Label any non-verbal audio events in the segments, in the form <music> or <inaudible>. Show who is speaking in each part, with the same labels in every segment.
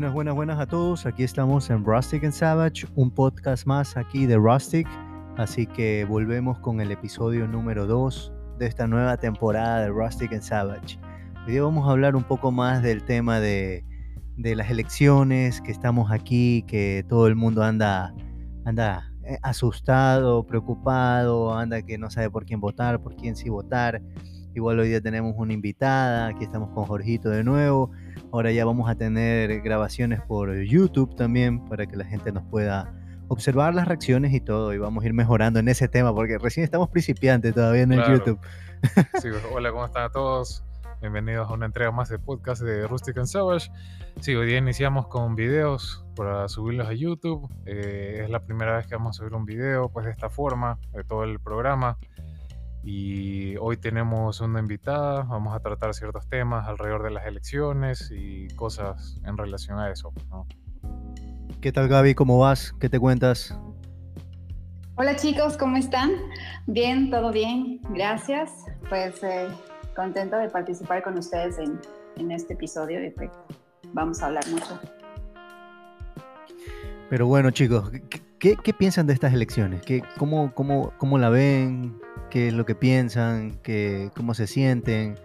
Speaker 1: Buenas, buenas, buenas a todos. Aquí estamos en Rustic and Savage, un podcast más aquí de Rustic. Así que volvemos con el episodio número 2 de esta nueva temporada de Rustic and Savage. Hoy vamos a hablar un poco más del tema de, de las elecciones, que estamos aquí, que todo el mundo anda, anda eh, asustado, preocupado, anda que no sabe por quién votar, por quién sí votar. Igual hoy día tenemos una invitada, aquí estamos con Jorgito de nuevo. Ahora ya vamos a tener grabaciones por YouTube también para que la gente nos pueda observar las reacciones y todo y vamos a ir mejorando en ese tema porque recién estamos principiantes todavía en el YouTube.
Speaker 2: Sí, <laughs> hola, ¿cómo están a todos? Bienvenidos a una entrega más de podcast de Rustic and Savage. Sí, hoy día iniciamos con videos para subirlos a YouTube. Eh, es la primera vez que vamos a subir un video pues de esta forma, de todo el programa. Y hoy tenemos una invitada, vamos a tratar ciertos temas alrededor de las elecciones y cosas en relación a eso.
Speaker 1: ¿Qué tal Gaby? ¿Cómo vas? ¿Qué te cuentas?
Speaker 3: Hola chicos, ¿cómo están? Bien, todo bien, gracias. Pues eh, contento de participar con ustedes en, en este episodio y pues vamos a hablar mucho.
Speaker 1: Pero bueno chicos, ¿qué, qué piensan de estas elecciones? ¿Qué, cómo, cómo, ¿Cómo la ven? Qué es lo que piensan, qué, cómo se sienten,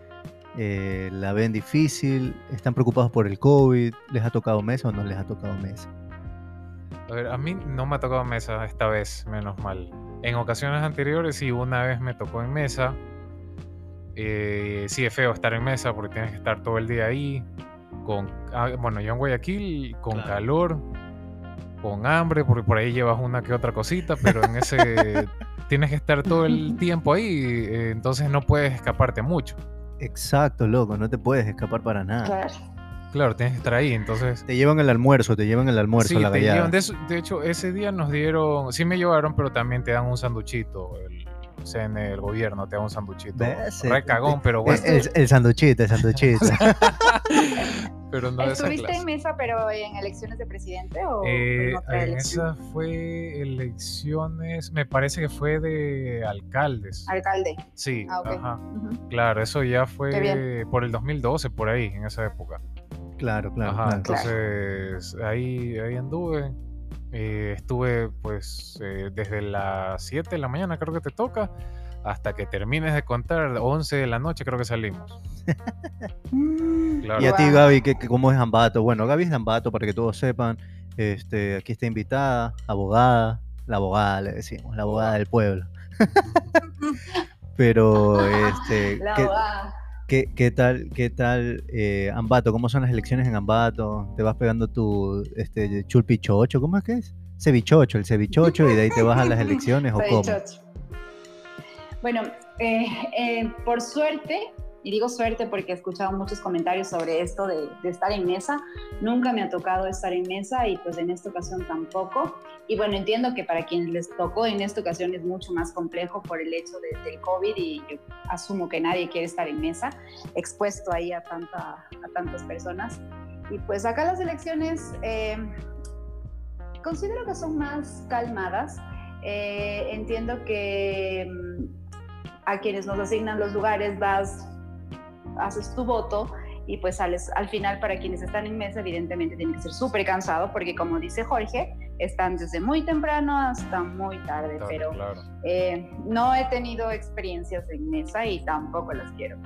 Speaker 1: eh, la ven difícil, están preocupados por el COVID, les ha tocado mesa o no les ha tocado mesa.
Speaker 2: A ver, a mí no me ha tocado mesa esta vez, menos mal. En ocasiones anteriores sí, una vez me tocó en mesa. Eh, sí es feo estar en mesa porque tienes que estar todo el día ahí. Con, ah, bueno, yo en Guayaquil con calor, con hambre, porque por ahí llevas una que otra cosita, pero en ese <laughs> tienes que estar todo el tiempo ahí, eh, entonces no puedes escaparte mucho.
Speaker 1: Exacto, loco, no te puedes escapar para nada.
Speaker 3: Claro.
Speaker 2: Claro, tienes que estar ahí, entonces...
Speaker 1: Te llevan el almuerzo, te llevan el almuerzo,
Speaker 2: sí,
Speaker 1: la
Speaker 2: te llevan, de, de, hecho, ese día nos dieron, sí me llevaron, pero también te dan un sanduchito, el, o sea, en el gobierno te dan un sanduchito. Re cagón, pero bueno.
Speaker 1: El, el sanduchito, el sanduchito. <laughs> <laughs>
Speaker 3: pero no ¿Estuviste en mesa, pero en elecciones de presidente o
Speaker 2: eh, en, en esa fue elecciones, me parece que fue de alcaldes.
Speaker 3: Alcalde.
Speaker 2: Sí, ah, ajá. Claro, eso ya fue por el 2012, por ahí, en esa época.
Speaker 1: Claro, claro.
Speaker 2: Ajá,
Speaker 1: claro.
Speaker 2: entonces ahí, ahí anduve. Eh, estuve pues eh, desde las 7 de la mañana, creo que te toca, hasta que termines de contar, 11 de la noche creo que salimos. <laughs>
Speaker 1: claro. Y a ti, Gaby, ¿qué, ¿cómo es Ambato? Bueno, Gaby es de Ambato, para que todos sepan. Este, aquí está invitada, abogada, la abogada le decimos, la abogada del pueblo. <laughs> Pero, este,
Speaker 3: la
Speaker 1: ¿qué,
Speaker 3: abogada.
Speaker 1: ¿qué, qué tal, qué tal eh, Ambato? ¿Cómo son las elecciones en Ambato? ¿Te vas pegando tu este, chulpichocho? ¿Cómo es que es? Cevichocho, el cevichocho, y de ahí te vas a las elecciones o <laughs> cómo?
Speaker 3: Bueno, eh, eh, por suerte, y digo suerte porque he escuchado muchos comentarios sobre esto de, de, estar en mesa. Nunca me ha tocado estar en mesa y pues en esta ocasión tampoco. Y bueno, entiendo que para quienes les tocó en esta ocasión es mucho más complejo por el hecho de, del COVID y yo asumo que nadie quiere estar en mesa, expuesto ahí a, tanta, a tantas personas. Y pues acá las elecciones eh, considero que son más calmadas. Eh, entiendo que a quienes nos asignan los lugares vas haces tu voto y pues sales al final. Para quienes están en mesa evidentemente tiene que ser súper cansado porque como dice Jorge están desde muy temprano hasta muy tarde. Claro, pero
Speaker 2: claro.
Speaker 3: Eh, no he tenido experiencias en mesa y tampoco las quiero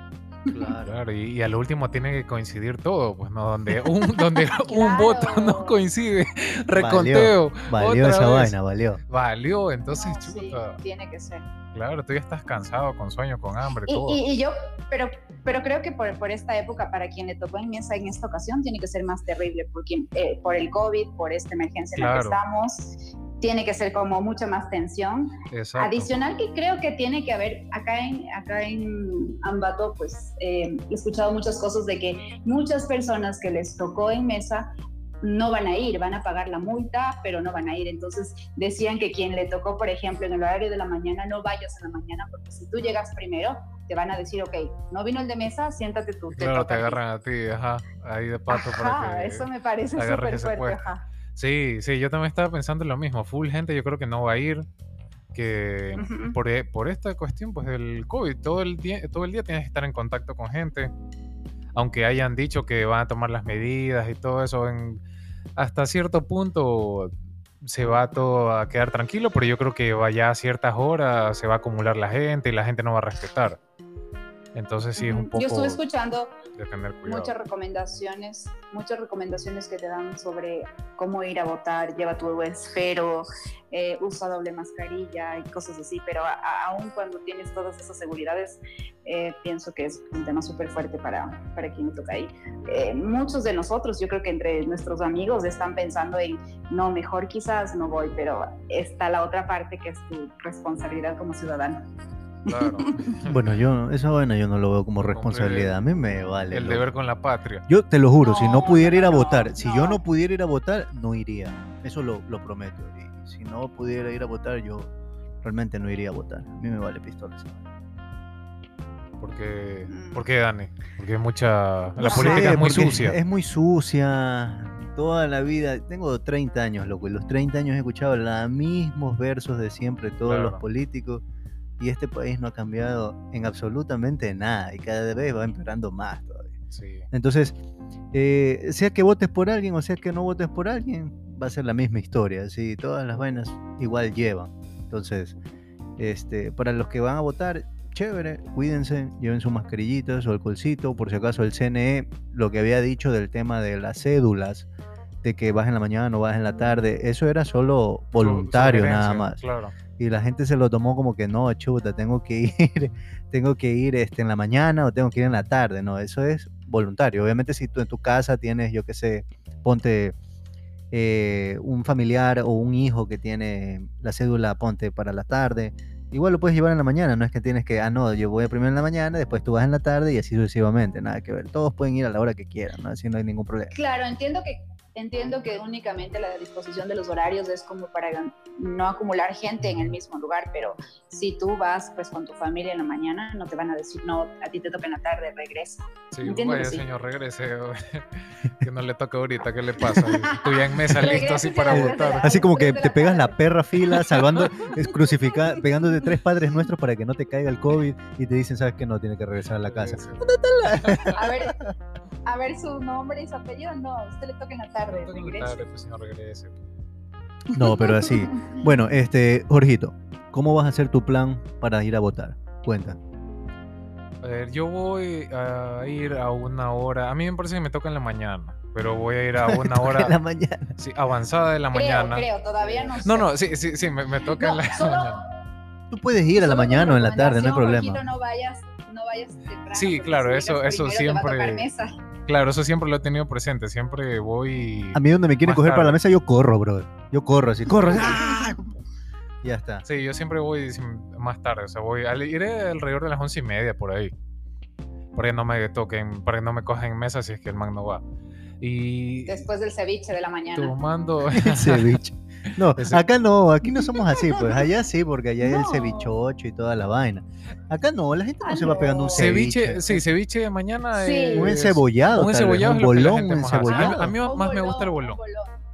Speaker 2: Claro, claro y, y, al último tiene que coincidir todo, pues no, donde un, <laughs> donde claro. un voto no coincide, reconteo.
Speaker 1: Valió, valió esa vez. vaina, valió.
Speaker 2: Valió, entonces
Speaker 3: no,
Speaker 2: chuta.
Speaker 3: Sí, tiene que ser.
Speaker 2: Claro, tú ya estás cansado, con sueño, con hambre,
Speaker 3: y,
Speaker 2: todo.
Speaker 3: Y, y, yo, pero, pero creo que por, por, esta época, para quien le tocó en mesa en esta ocasión, tiene que ser más terrible, porque, eh, por el COVID, por esta emergencia en la que estamos, tiene que ser como mucha más tensión.
Speaker 2: Exacto.
Speaker 3: Adicional que creo que tiene que haber, acá en, acá en Ambato, pues eh, he escuchado muchas cosas de que muchas personas que les tocó en mesa no van a ir, van a pagar la multa, pero no van a ir. Entonces decían que quien le tocó, por ejemplo, en el horario de la mañana, no vayas en la mañana, porque si tú llegas primero, te van a decir, ok, no vino el de mesa, siéntate tú.
Speaker 2: Te claro, te agarran a ti, ajá, ahí de pato
Speaker 3: ajá,
Speaker 2: para que
Speaker 3: eso me parece súper fuerte, ajá.
Speaker 2: Sí, sí, yo también estaba pensando lo mismo. Full gente, yo creo que no va a ir. Que uh -huh. por, e, por, esta cuestión, pues del COVID, todo el, día, todo el día tienes que estar en contacto con gente. Aunque hayan dicho que van a tomar las medidas y todo eso, en, hasta cierto punto se va todo a quedar tranquilo, pero yo creo que vaya a ciertas horas se va a acumular la gente y la gente no va a respetar. Entonces sí es un poco
Speaker 3: Yo estuve escuchando
Speaker 2: de tener
Speaker 3: muchas recomendaciones, muchas recomendaciones que te dan sobre cómo ir a votar, lleva tu esfero, eh, usa doble mascarilla y cosas así, pero aún cuando tienes todas esas seguridades, eh, pienso que es un tema súper fuerte para, para quien le toca ahí. Eh, muchos de nosotros, yo creo que entre nuestros amigos están pensando en, no, mejor quizás no voy, pero está la otra parte que es tu responsabilidad como ciudadano.
Speaker 2: Claro. <laughs>
Speaker 1: Bueno, yo, eso bueno, yo no lo veo como responsabilidad. A mí me vale.
Speaker 2: El
Speaker 1: loco.
Speaker 2: deber con la patria.
Speaker 1: Yo te lo juro, si no pudiera ir a
Speaker 3: no,
Speaker 1: votar, si yo
Speaker 3: no.
Speaker 1: pudiera ir a votar, no iría. Eso lo, lo prometo. Y si no pudiera ir a votar, yo realmente no iría a votar. A mí me vale pistola. esa vaina.
Speaker 2: Porque,
Speaker 3: Mm.
Speaker 2: ¿Por qué, Dani? Porque es mucha... La
Speaker 3: No
Speaker 2: política
Speaker 1: sé,
Speaker 2: es muy sucia.
Speaker 1: Es muy sucia. Toda la vida. Tengo 30 años, loco. Y los 30 años he escuchado los mismos versos de siempre, todos los políticos. Y este país no ha cambiado en absolutamente nada. Y cada vez va empeorando más todavía.
Speaker 2: Sí.
Speaker 1: Entonces, eh, sea que votes por alguien o sea que no votes por alguien, va a ser la misma historia. ¿sí? Todas las vainas igual llevan. Entonces, este, para los que van a votar, chévere, cuídense, lleven sus mascarillitas, su alcoholcito. Por si acaso, el CNE, lo que había dicho del tema de las cédulas, de que vas en la mañana o vas en la tarde, eso era solo voluntario nada más
Speaker 2: Claro.
Speaker 1: Y la gente se lo tomó como que no, chuta, tengo que ir, <laughs> tengo que ir este, en la mañana o tengo que ir en la tarde, no, eso es voluntario. Obviamente si tú en tu casa tienes, yo qué sé, ponte eh, un familiar o un hijo que tiene la cédula, ponte para la tarde, igual lo puedes llevar en la mañana, no es que tienes que, ah, no, yo voy primero en la mañana, después tú vas en la tarde y así sucesivamente, nada que ver. Todos pueden ir a la hora que quieran, ¿no? Así no hay ningún problema.
Speaker 3: Claro, entiendo que entiendo que únicamente la disposición de los horarios es como para no acumular gente en el mismo lugar, pero si tú vas pues con tu familia en la mañana, no te van a decir, no, a ti te toca en la tarde, regresa.
Speaker 2: Sí,
Speaker 3: Entiendo que
Speaker 2: vaya
Speaker 3: sí.
Speaker 2: señor, regrese. <laughs> que no le toca ahorita, ¿qué le pasa? <laughs> Tú ya en mesa listo así para votar.
Speaker 1: Así como que te pegas la perra fila, <laughs> salvando, es crucificada, pegándote tres padres nuestros para que no te caiga el COVID y te dicen, sabes que no, tiene que regresar a la casa.
Speaker 2: Sí,
Speaker 3: A ver, a ver su nombre y su apellido, no, usted le toca en la tarde,
Speaker 2: pues, señor, regrese.
Speaker 1: No, pero así. <laughs> Bueno, este, Jorgito, ¿cómo vas a hacer tu plan para ir a votar? Cuenta.
Speaker 2: A ver, yo voy a ir a una hora. A mí me parece que me toca en la mañana, pero voy a ir a <laughs> una hora
Speaker 1: En la mañana.
Speaker 2: sí, avanzada de la
Speaker 3: Creo,
Speaker 2: mañana.
Speaker 3: creo, todavía no sé.
Speaker 2: No, no, sí, sí, sí, me, me toca
Speaker 3: No,
Speaker 2: en la
Speaker 3: solo-
Speaker 2: mañana.
Speaker 1: Tú puedes ir a la
Speaker 3: solo
Speaker 1: mañana o en la tarde, no hay problema.
Speaker 3: Jorgito, no vayas, no vayas temprano,
Speaker 2: Sí, claro, eso- eso
Speaker 3: primero te va a tocar
Speaker 2: siempre-
Speaker 3: mesa.
Speaker 2: Claro, eso siempre lo he tenido presente. Siempre voy.
Speaker 1: A mí donde me quieren coger para la
Speaker 2: tarde.
Speaker 1: mesa, yo corro, bro. Yo corro así, corro. ¡ah! Ya está.
Speaker 2: Sí, yo siempre voy más tarde. O sea, voy. al- Iré alrededor de las once y media por ahí. Para que no me toquen, para que no me cojan en mesa si es que el man no va. Y
Speaker 3: Después del ceviche de la mañana.
Speaker 2: tomando.
Speaker 1: El <laughs> <laughs> ceviche. No, <laughs> acá no, aquí no somos así, pues <laughs> allá sí, porque allá hay el cevichocho y toda la vaina. Acá no, la gente no
Speaker 3: Ah,
Speaker 1: se va pegando un ceviche.
Speaker 2: ceviche, sí, ceviche de mañana.
Speaker 3: Sí.
Speaker 2: es-
Speaker 1: Un encebollado,
Speaker 2: Un encebollado
Speaker 1: un bolón, un encebollado.
Speaker 2: A mí más me gusta el
Speaker 3: bolón,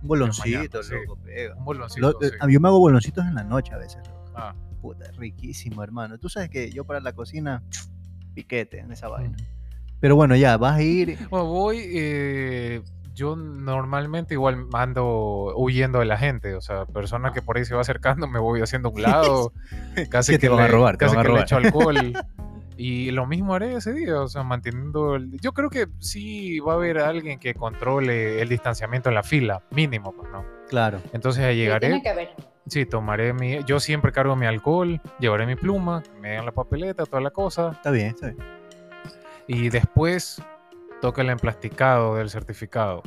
Speaker 3: un
Speaker 1: boloncito,
Speaker 2: mañana, sí.
Speaker 1: loco, pega.
Speaker 2: Un boloncito.
Speaker 1: Lo-
Speaker 2: sí.
Speaker 1: a mí yo me hago boloncitos en la noche a veces. loco.
Speaker 2: Ah,
Speaker 1: Puta, riquísimo, hermano. Tú sabes que yo para la cocina, piquete en esa vaina.
Speaker 2: ujú.
Speaker 1: Pero bueno, ya, vas a ir.
Speaker 2: Bueno, voy. eh, yo normalmente igual ando huyendo de la gente. O sea, persona que por ahí se va acercando, me voy haciendo a un <laughs> lado. <laughs> Casi
Speaker 1: Que te van a
Speaker 2: le-
Speaker 1: robar, te
Speaker 2: casi
Speaker 1: van a
Speaker 2: que le
Speaker 1: robar.
Speaker 2: echo alcohol. <laughs> Y lo mismo haré ese día, o sea, manteniendo el... Yo creo que sí va a haber alguien que controle el distanciamiento en la fila, mínimo, pues, ¿no?
Speaker 1: Claro.
Speaker 2: Entonces
Speaker 3: Sí,
Speaker 2: llegaré,
Speaker 3: tiene que haber.
Speaker 2: sí, tomaré mi... Yo siempre cargo mi alcohol, llevaré mi pluma, me dan la papeleta, toda la cosa,
Speaker 1: Está bien, está bien.
Speaker 2: y después toca el emplasticado del certificado.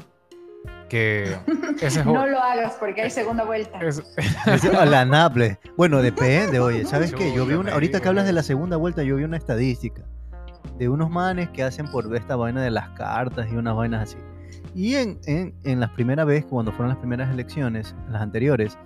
Speaker 2: Que <laughs> ese es...
Speaker 3: No lo hagas porque hay segunda vuelta.
Speaker 2: es- <laughs>
Speaker 1: la Naple. Bueno, depende, oye. ¿Sabes qué? Yo vi una. Ahorita que hablas de la segunda vuelta, yo vi una estadística de unos manes que hacen por esta vaina de las cartas y unas vainas así. Y en, en, en las primeras veces, cuando fueron las primeras elecciones, las anteriores,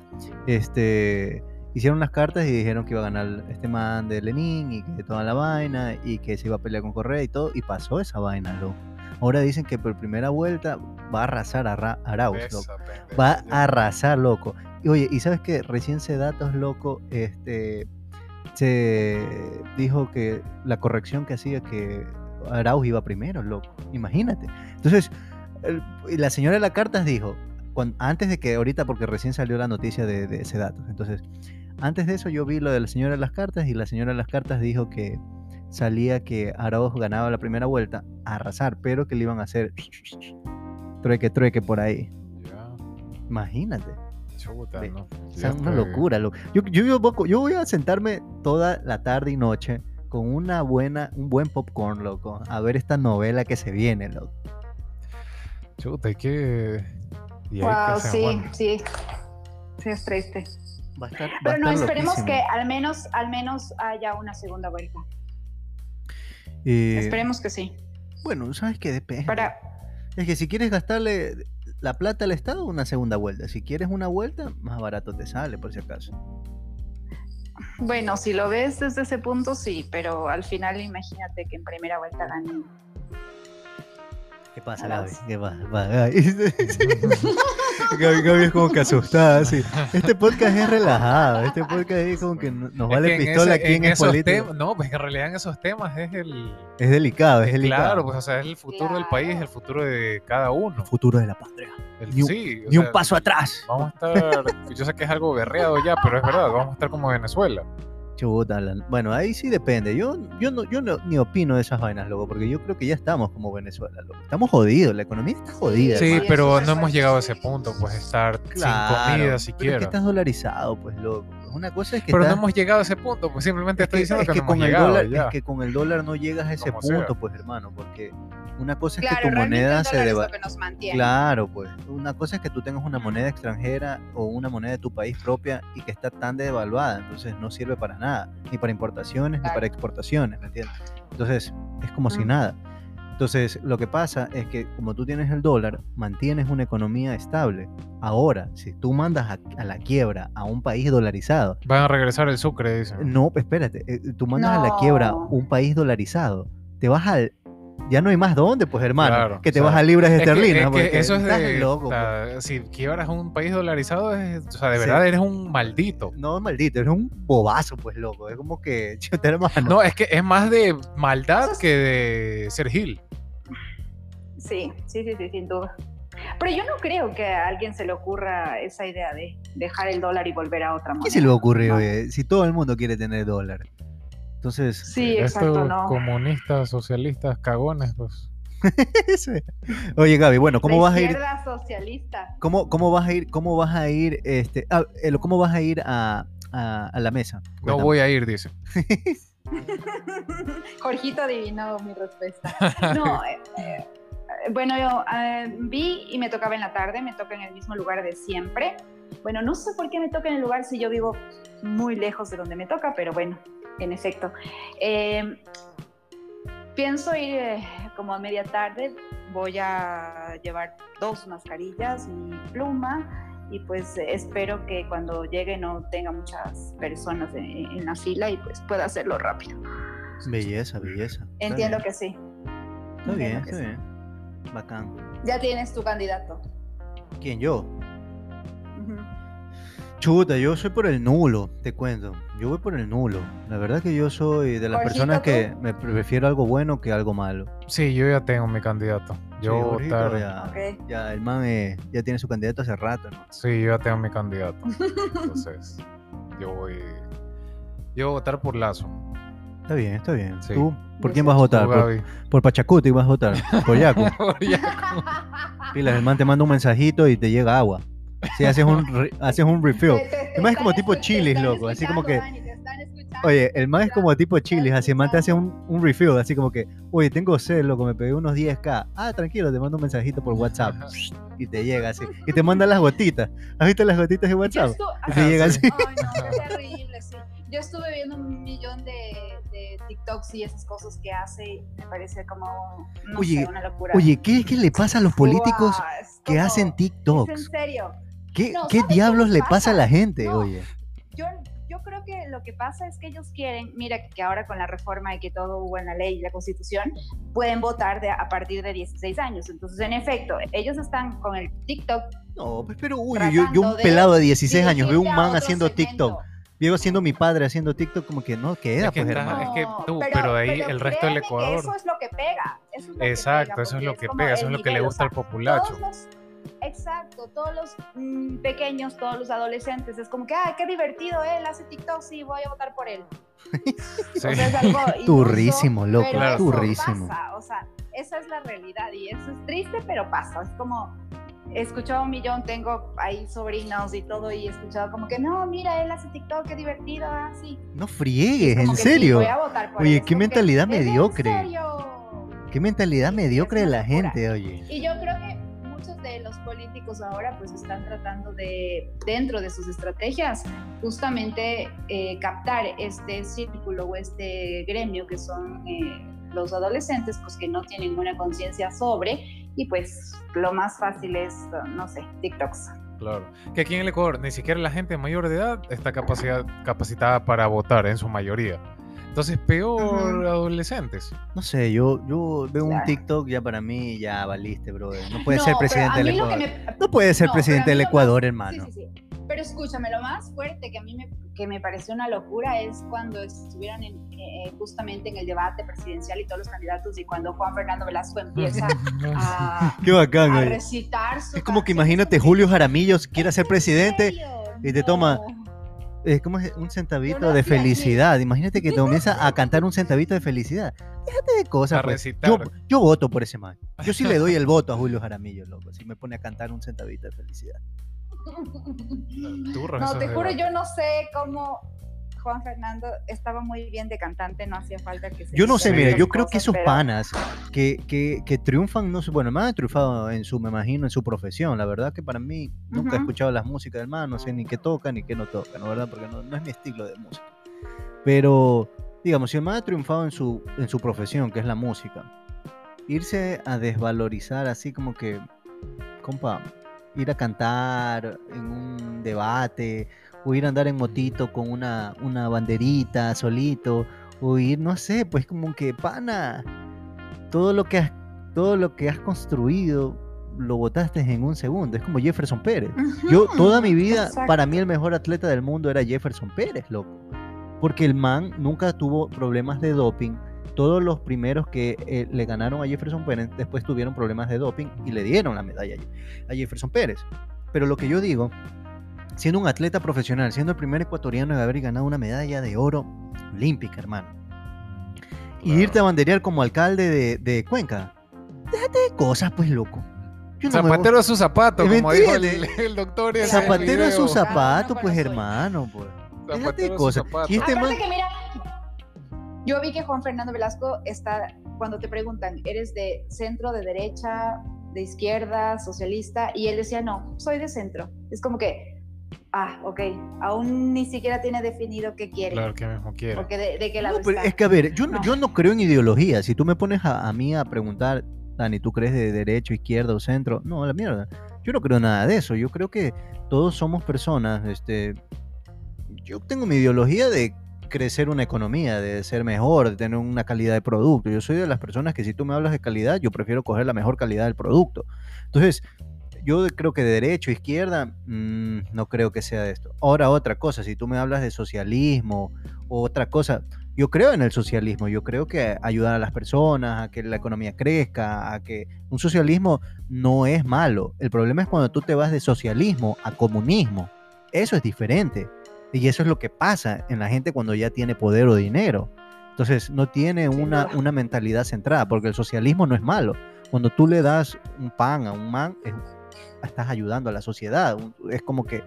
Speaker 1: este, hicieron las cartas y dijeron que iba a ganar este man de Lenin y que toda la vaina y que se iba a pelear con Correa y todo. Y pasó esa vaina, loco. Ahora dicen que por primera vuelta va a arrasar a Ra- Arauz, loco
Speaker 2: Esa pendeja,
Speaker 1: va a arrasar, loco. Y oye, ¿y sabes qué? Recién se datos, loco, este, se dijo que la corrección que hacía que Arauz iba primero, loco. Imagínate. Entonces, el- la señora de las cartas dijo, antes de que ahorita, porque recién salió la noticia de, de ese dato. Entonces, antes de eso yo vi lo de la señora de las cartas y la señora de las cartas dijo que salía que Arauz ganaba la primera vuelta a arrasar, pero que le iban a hacer trueque, trueque por ahí.
Speaker 2: Ya,
Speaker 1: Imagínate.
Speaker 2: chuta, ¿no?
Speaker 1: O sea, una locura. lo- Yo, yo, yo, voy- yo voy a sentarme toda la tarde y noche con una buena, un buen popcorn, loco, a ver esta novela que se viene, loco.
Speaker 2: Chuta, hay que. y
Speaker 3: Wow,
Speaker 2: que
Speaker 3: sí, sí. Sí, es triste.
Speaker 1: Va a estar, va a
Speaker 3: Pero no,
Speaker 1: estar
Speaker 3: esperemos
Speaker 1: loquísimo.
Speaker 3: que al menos, al menos haya una segunda vuelta.
Speaker 1: Eh,
Speaker 3: Esperemos que sí.
Speaker 1: bueno, ¿sabes qué? Depende.
Speaker 3: Para,
Speaker 1: Es que si quieres gastarle la plata al Estado, una segunda vuelta. Si quieres una vuelta, más barato te sale, por si acaso.
Speaker 3: bueno, si lo ves desde ese punto, sí, pero al final imagínate que en primera vuelta gane.
Speaker 1: ¿Qué pasa, Gaby? ¿Qué pasa? Gaby. <laughs> Gaby, Gaby es como que asustada, sí. Este podcast es relajado. Este podcast es como que no- nos
Speaker 2: Es
Speaker 1: vale
Speaker 2: que
Speaker 1: pistola
Speaker 2: ese-
Speaker 1: aquí en,
Speaker 2: en esos
Speaker 1: político.
Speaker 2: temas. No, pues en realidad en esos temas es el.
Speaker 1: Es delicado, es delicado.
Speaker 2: Claro, pues o sea, es el futuro del país, el futuro de cada uno.
Speaker 1: El futuro de la patria.
Speaker 2: El-
Speaker 1: Ni un-
Speaker 2: sí,
Speaker 1: un paso atrás.
Speaker 2: Vamos a estar. Yo sé que es algo berreado ya, pero es verdad, vamos a estar como Venezuela.
Speaker 1: Chuta, bueno, ahí sí depende. Yo, yo, no, yo no, ni opino de esas vainas, loco, porque yo creo que ya estamos como Venezuela, loco. Estamos jodidos, la economía está jodida.
Speaker 2: Sí,
Speaker 1: hermano.
Speaker 2: pero no hemos llegado a ese punto, pues estar
Speaker 1: Claro,
Speaker 2: sin comida
Speaker 1: pero es
Speaker 2: siquiera.
Speaker 1: que estás dolarizado, pues, loco. Una cosa es que
Speaker 2: Pero no hemos llegado a ese punto, pues simplemente
Speaker 1: es
Speaker 2: estoy
Speaker 1: que,
Speaker 2: diciendo
Speaker 1: es
Speaker 2: que,
Speaker 1: que
Speaker 2: no
Speaker 1: con
Speaker 2: hemos
Speaker 1: el
Speaker 2: llegado
Speaker 1: dólar,
Speaker 2: ya.
Speaker 1: es que con el dólar no llegas a ese
Speaker 2: Como sea.
Speaker 1: punto, pues, hermano, porque una cosa es
Speaker 3: claro,
Speaker 1: que tu moneda
Speaker 3: el
Speaker 1: se deba...
Speaker 3: lo que nos mantiene.
Speaker 1: Claro, pues. Una cosa es que tú tengas una moneda extranjera o una moneda de tu país propia y que está tan devaluada, entonces no sirve para nada, ni para importaciones ni para exportaciones, ¿me entiendes? Entonces, es como si
Speaker 3: Ujú.
Speaker 1: nada. Entonces, lo que pasa es que como tú tienes el dólar, mantienes una economía estable. Ahora, si tú mandas a, a la quiebra a un país dolarizado,
Speaker 2: Van a regresar el sucre, dicen.
Speaker 1: no, espérate, eh, tú mandas a la quiebra un país dolarizado, te vas al... Ya no hay más dónde, pues hermano,
Speaker 2: Claro,
Speaker 1: que te
Speaker 2: o sea,
Speaker 1: vas a libras
Speaker 2: Es que-
Speaker 1: esterlinas.
Speaker 2: es que
Speaker 1: porque
Speaker 2: eso es
Speaker 1: estás
Speaker 2: de.
Speaker 1: loco,
Speaker 2: o
Speaker 1: pues.
Speaker 2: sea, si quiebras un país dolarizado, es, o sea, de
Speaker 1: Sí.
Speaker 2: verdad eres un maldito.
Speaker 1: No, maldito, eres un bobazo, pues, loco. Es como que, <laughs> hermano.
Speaker 2: No, es que es más de maldad
Speaker 3: es-
Speaker 2: que de ser Gil.
Speaker 3: Sí, sí, sí, sí, sin duda. Pero yo no creo que a alguien se le ocurra esa idea de dejar el dólar y volver a otra moneda.
Speaker 1: ¿Qué se le ocurre,
Speaker 3: No.
Speaker 1: oye? Si todo el mundo quiere tener dólar. Entonces,
Speaker 3: Sí, exacto,
Speaker 2: Estos
Speaker 3: no.
Speaker 2: comunistas, socialistas, cagones, pues. <laughs>
Speaker 1: oye, Gaby, bueno, ¿cómo
Speaker 3: La
Speaker 1: vas a ir?
Speaker 3: socialista.
Speaker 1: ¿Cómo, cómo vas a ir? ¿Cómo vas a ir? Este, ah, eh, ¿cómo vas a ir a, a- a la mesa?
Speaker 2: No voy a ir, dice. <laughs>
Speaker 3: Jorgito adivinó mi respuesta. <laughs> No, eh, eh, bueno, yo eh, vi y me tocaba en la tarde, me toca en el mismo lugar de siempre. Bueno, no sé por qué me toca en el lugar si yo vivo muy lejos de donde me toca, pero bueno, en efecto. Eh, pienso ir eh, como a media tarde, voy a llevar dos mascarillas, mi pluma y pues espero que cuando llegue no tenga muchas personas en, en la fila y pues pueda hacerlo rápido.
Speaker 1: Belleza, belleza.
Speaker 3: Entiendo que sí.
Speaker 1: Está bien,
Speaker 3: entiendo
Speaker 1: está
Speaker 3: sí.
Speaker 1: bien. Bacán.
Speaker 3: Ya tienes tu candidato.
Speaker 1: ¿Quién, yo? Chuta, yo soy por el nulo, te cuento. Yo voy por el nulo. La verdad que yo soy de las personas
Speaker 3: ¿tú?
Speaker 1: que me prefiero algo bueno que algo malo.
Speaker 2: Sí, yo ya tengo mi candidato. Yo
Speaker 1: Sí,
Speaker 2: voy a
Speaker 1: Jorgito,
Speaker 2: votar-
Speaker 1: ya,
Speaker 3: Ok.
Speaker 1: ya el man eh, ya tiene su candidato hace rato, ¿no?
Speaker 2: Sí, yo ya tengo mi candidato. <laughs> Entonces, yo voy. Yo voy a votar por Lazo.
Speaker 1: Está bien, está bien.
Speaker 2: Sí.
Speaker 1: ¿Tú por quién vas a votar? ¿Por,
Speaker 2: Gaby.
Speaker 1: por Pachacuti vas a votar? <laughs> ¿Por Yaco?
Speaker 2: Por Yaco.
Speaker 1: Pilas, el man te manda un mensajito y te llega agua. Sí, haces un, re- <laughs> haces un refill. <laughs> El man es como tipo
Speaker 3: están
Speaker 1: loco, así como que-. Oye, el man es como tipo chilis, así el man te hace un, un refill, así como que, oye, tengo sed, loco, me pegué unos 10k. Ah, tranquilo, te mando un mensajito por WhatsApp. Y te llega así. Y te manda las gotitas. ¿Has visto las gotitas de WhatsApp? Y te llega así.
Speaker 3: Ay, no, qué <laughs> terrible, sí. Yo estuve viendo un millón de, de TikToks y esas cosas que hace y me parece como, no
Speaker 1: Oye,
Speaker 3: sé, una locura.
Speaker 1: Oye, ¿qué, ¿qué le pasa a los políticos
Speaker 3: es
Speaker 1: que
Speaker 3: como-
Speaker 1: hacen
Speaker 3: ¿Es en
Speaker 1: TikToks?
Speaker 3: serio?
Speaker 1: ¿Qué,
Speaker 3: No,
Speaker 1: ¿qué
Speaker 3: ¿sabes qué
Speaker 1: diablos
Speaker 3: les
Speaker 1: le pasa a la
Speaker 3: pasa?
Speaker 1: gente,
Speaker 3: No.
Speaker 1: oye?
Speaker 3: Yo, yo creo que lo que pasa es que ellos quieren, mira que ahora con la reforma y que todo hubo en la ley y la constitución, pueden votar de, a partir de 16 años. Entonces, en efecto, ellos están con el TikTok.
Speaker 1: No, pues, pero uy, yo, yo un
Speaker 3: de
Speaker 1: pelado de 16 años, veo un man haciendo
Speaker 3: segmento.
Speaker 1: TikTok. Veo siendo mi padre haciendo TikTok como que no queda,
Speaker 2: Es que
Speaker 1: pues
Speaker 2: está-
Speaker 1: hermano.
Speaker 2: es que tú, pero de ahí el resto del
Speaker 3: que
Speaker 2: Ecuador.
Speaker 3: Eso es lo que pega. eso es lo que
Speaker 2: Exacto,
Speaker 3: pega,
Speaker 2: eso es lo que pega, eso es lo que le
Speaker 3: nivel, o
Speaker 2: gusta al
Speaker 3: sea,
Speaker 2: populacho.
Speaker 3: todos los- exacto, todos los mm, pequeños, todos los adolescentes, es como que, ay, qué divertido él, hace TikTok, sí, voy a votar por él. <laughs>
Speaker 2: Sí.
Speaker 3: O sea, es algo <laughs> iluso,
Speaker 1: Turrísimo, loco,
Speaker 2: Claro.
Speaker 1: turrísimo.
Speaker 3: pasa, o sea, esa es la realidad y eso es triste, pero pasa. Es como, he escuchado un millón, tengo ahí sobrinos y todo, y he escuchado como que, no, mira, él hace TikTok, qué divertido, así.
Speaker 1: No friegues, en
Speaker 3: sí,
Speaker 1: serio.
Speaker 3: voy a votar por
Speaker 1: Oye,
Speaker 3: él,
Speaker 1: qué mentalidad
Speaker 3: ¿es en
Speaker 1: mediocre.
Speaker 3: serio?
Speaker 1: Qué mentalidad mediocre de la gente, oye.
Speaker 3: Y yo creo que muchos de los políticos ahora pues están tratando de, dentro de sus estrategias, justamente eh, captar este círculo o este gremio que son eh, los adolescentes, pues que no tienen una conciencia sobre y pues lo más fácil es, no sé, TikToks.
Speaker 2: Claro. Que aquí en el Ecuador ni siquiera la gente mayor de edad está capacitada para votar en su mayoría. Entonces, peor
Speaker 3: Ujú.
Speaker 2: adolescentes.
Speaker 1: No sé, yo, yo veo un
Speaker 3: Claro.
Speaker 1: TikTok ya para mí, ya valiste, bro. No puede
Speaker 3: No,
Speaker 1: ser
Speaker 3: pero
Speaker 1: presidente del Ecuador.
Speaker 3: me-
Speaker 1: No puede ser
Speaker 3: No,
Speaker 1: presidente del
Speaker 3: lo más-
Speaker 1: Ecuador, hermano.
Speaker 3: Sí, sí, sí. Pero escúchame, lo más fuerte que a mí me, que me pareció una locura es cuando estuvieron en, eh, justamente en el debate presidencial y todos los candidatos y cuando Juan Fernando Velasco empieza <laughs> a,
Speaker 1: Qué bacán,
Speaker 3: a recitar su
Speaker 1: Es como que imagínate Julio Jaramillo quiere
Speaker 3: ¿es
Speaker 1: ser
Speaker 3: en
Speaker 1: presidente
Speaker 3: serio?
Speaker 1: y te toma-. Es como un centavito
Speaker 3: no
Speaker 1: de felicidad. Imagínate que te comienza a cantar un centavito de felicidad. Déjate de cosas. Pues.
Speaker 2: recitar.
Speaker 1: Yo, yo voto por ese man. Yo sí le doy el <laughs> voto a Julio Jaramillo, loco. Si me pone a cantar un centavito de felicidad.
Speaker 3: No, te juro, yo no sé cómo Juan Fernando estaba muy bien de cantante, no hacía falta que se
Speaker 1: Yo no sé, mira, yo creo que esos
Speaker 3: pero-
Speaker 1: panas que, que, que triunfan, no sé, bueno, el man ha triunfado en su, me imagino, en su profesión. La verdad que para mí nunca he
Speaker 3: Ujú.
Speaker 1: escuchado las músicas del man, no sé ni qué toca ni qué no toca, ¿no? ¿Verdad? Porque no, no es mi estilo de música. Pero, digamos, si el man ha triunfado en su, en su profesión, que es la música, irse a desvalorizar así como que, compa, ir a cantar en un debate, o ir a andar en motito con una, una banderita solito, o ir, no sé, pues como que, pana, todo lo que has, todo lo que has construido lo botaste en un segundo. Es como Jefferson Pérez. Yo toda mi vida,
Speaker 3: exacto.
Speaker 1: para mí el mejor atleta del mundo era Jefferson Pérez, loco. Porque el man nunca tuvo problemas de doping. Todos los primeros que eh, le ganaron a Jefferson Pérez después tuvieron problemas de doping y le dieron la medalla a Jefferson Pérez. Pero lo que yo digo, siendo un atleta profesional, siendo el primer ecuatoriano en haber ganado una medalla de oro olímpica, hermano, y
Speaker 2: Claro.
Speaker 1: irte a banderear como alcalde de, de Cuenca, déjate de cosas, pues, loco. Yo no
Speaker 2: Zapatero a su zapato,
Speaker 1: ¿Me
Speaker 2: como dijo el, el doctor. ese
Speaker 1: Zapatero a su
Speaker 2: video.
Speaker 1: zapato, pues hermano, pues. Déjate de cosas. Y este man,
Speaker 3: que mira, yo vi que Juan Fernando Velasco está, cuando te preguntan, ¿eres de centro, de derecha, de izquierda, socialista? Y él decía, no, soy de centro. Es como que, ah, ok, aún ni siquiera tiene definido qué quiere.
Speaker 2: Claro, que mismo quiere.
Speaker 3: Porque de, de qué lado
Speaker 1: no, pero
Speaker 3: está.
Speaker 1: es que a ver, yo no,
Speaker 3: No.
Speaker 1: yo no creo en ideología. Si tú me pones a, a mí a preguntar, Dani, ¿tú crees de derecho, izquierda o centro? No, la mierda. Yo no creo nada de eso. Yo creo que todos somos personas. Este, yo tengo mi ideología de crecer una economía, de ser mejor, de tener una calidad de producto. Yo soy de las personas que si tú me hablas de calidad, yo prefiero coger la mejor calidad del producto. Entonces, yo de- creo que de derecho, izquierda, mm, no creo que sea esto. Ahora, otra cosa, si tú me hablas de socialismo o otra cosa, yo creo en el socialismo, yo creo que ayudar a las personas, a que la economía crezca, a que un socialismo no es malo. El problema es cuando tú te vas de socialismo a comunismo. Eso es diferente. Y eso es lo que pasa en la gente cuando ya tiene poder o dinero. Entonces no tiene una, una mentalidad centrada, porque el socialismo no es malo. Cuando tú le das un pan a un man, es- estás ayudando a la sociedad. Es como que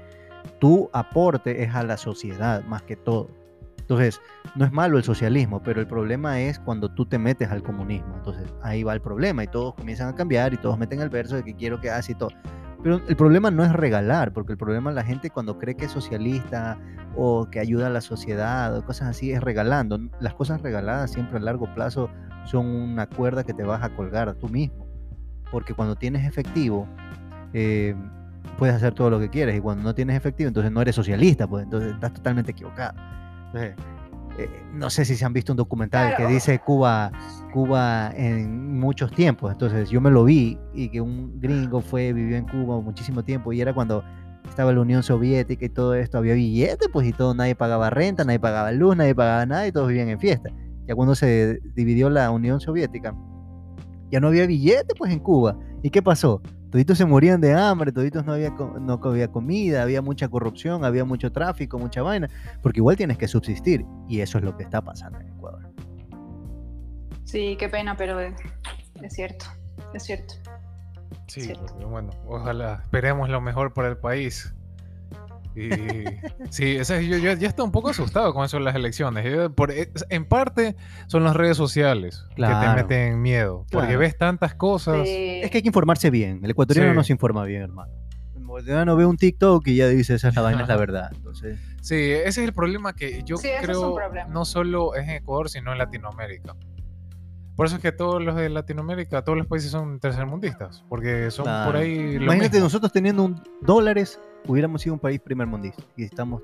Speaker 1: tu aporte es a la sociedad más que todo. Entonces, no es malo el socialismo, pero el problema es cuando tú te metes al comunismo. Entonces, ahí va el problema y todos comienzan a cambiar y todos meten el verso de que quiero que y todo. Pero el problema no es regalar, porque el problema la gente cuando cree que es socialista o que ayuda a la sociedad o cosas así es regalando. Las cosas regaladas siempre a largo plazo son una cuerda que te vas a colgar tú mismo. Porque cuando tienes efectivo, eh, puedes hacer todo lo que quieres y cuando no tienes efectivo, entonces no eres socialista, pues entonces estás totalmente equivocado. Entonces, eh, no sé si se han visto un documental que dice Cuba, Cuba en muchos tiempos. Entonces yo me lo vi y que un gringo fue, vivió en Cuba muchísimo tiempo y era cuando estaba la Unión Soviética y todo esto, había billetes, pues y todo, nadie pagaba renta, nadie pagaba luz, nadie pagaba nada y todos vivían en fiesta. Ya cuando se dividió la Unión Soviética, ya no había billete pues en Cuba. ¿Y qué pasó? Toditos se morían de hambre, toditos no había, no había comida, había mucha corrupción, había mucho tráfico, mucha vaina, porque igual tienes que subsistir y eso es lo que está pasando en Ecuador.
Speaker 3: Sí, qué pena, pero es, es cierto, es cierto.
Speaker 2: Sí,
Speaker 3: Cierto.
Speaker 2: bueno, ojalá esperemos lo mejor para el país. Y sí, ese- yo, yo ya estoy un poco asustado con eso de las elecciones. Yo, por, es- en parte son las redes sociales que te meten miedo, porque ves tantas cosas.
Speaker 3: Sí.
Speaker 1: Es que hay que informarse bien, el ecuatoriano
Speaker 2: Sí.
Speaker 1: no se informa bien, hermano. El ecuatoriano ve un TikTok y ya dice, esa es la vaina, es la verdad. Entonces,
Speaker 2: Sí, ese es el problema que yo
Speaker 3: Sí,
Speaker 2: creo no solo es en Ecuador, sino en Latinoamérica. Por eso es que todos los de Latinoamérica, todos los países son tercermundistas, porque son por ahí lo
Speaker 1: imagínate
Speaker 2: mismo.
Speaker 1: nosotros teniendo un dólares, hubiéramos sido un país primermundista y estamos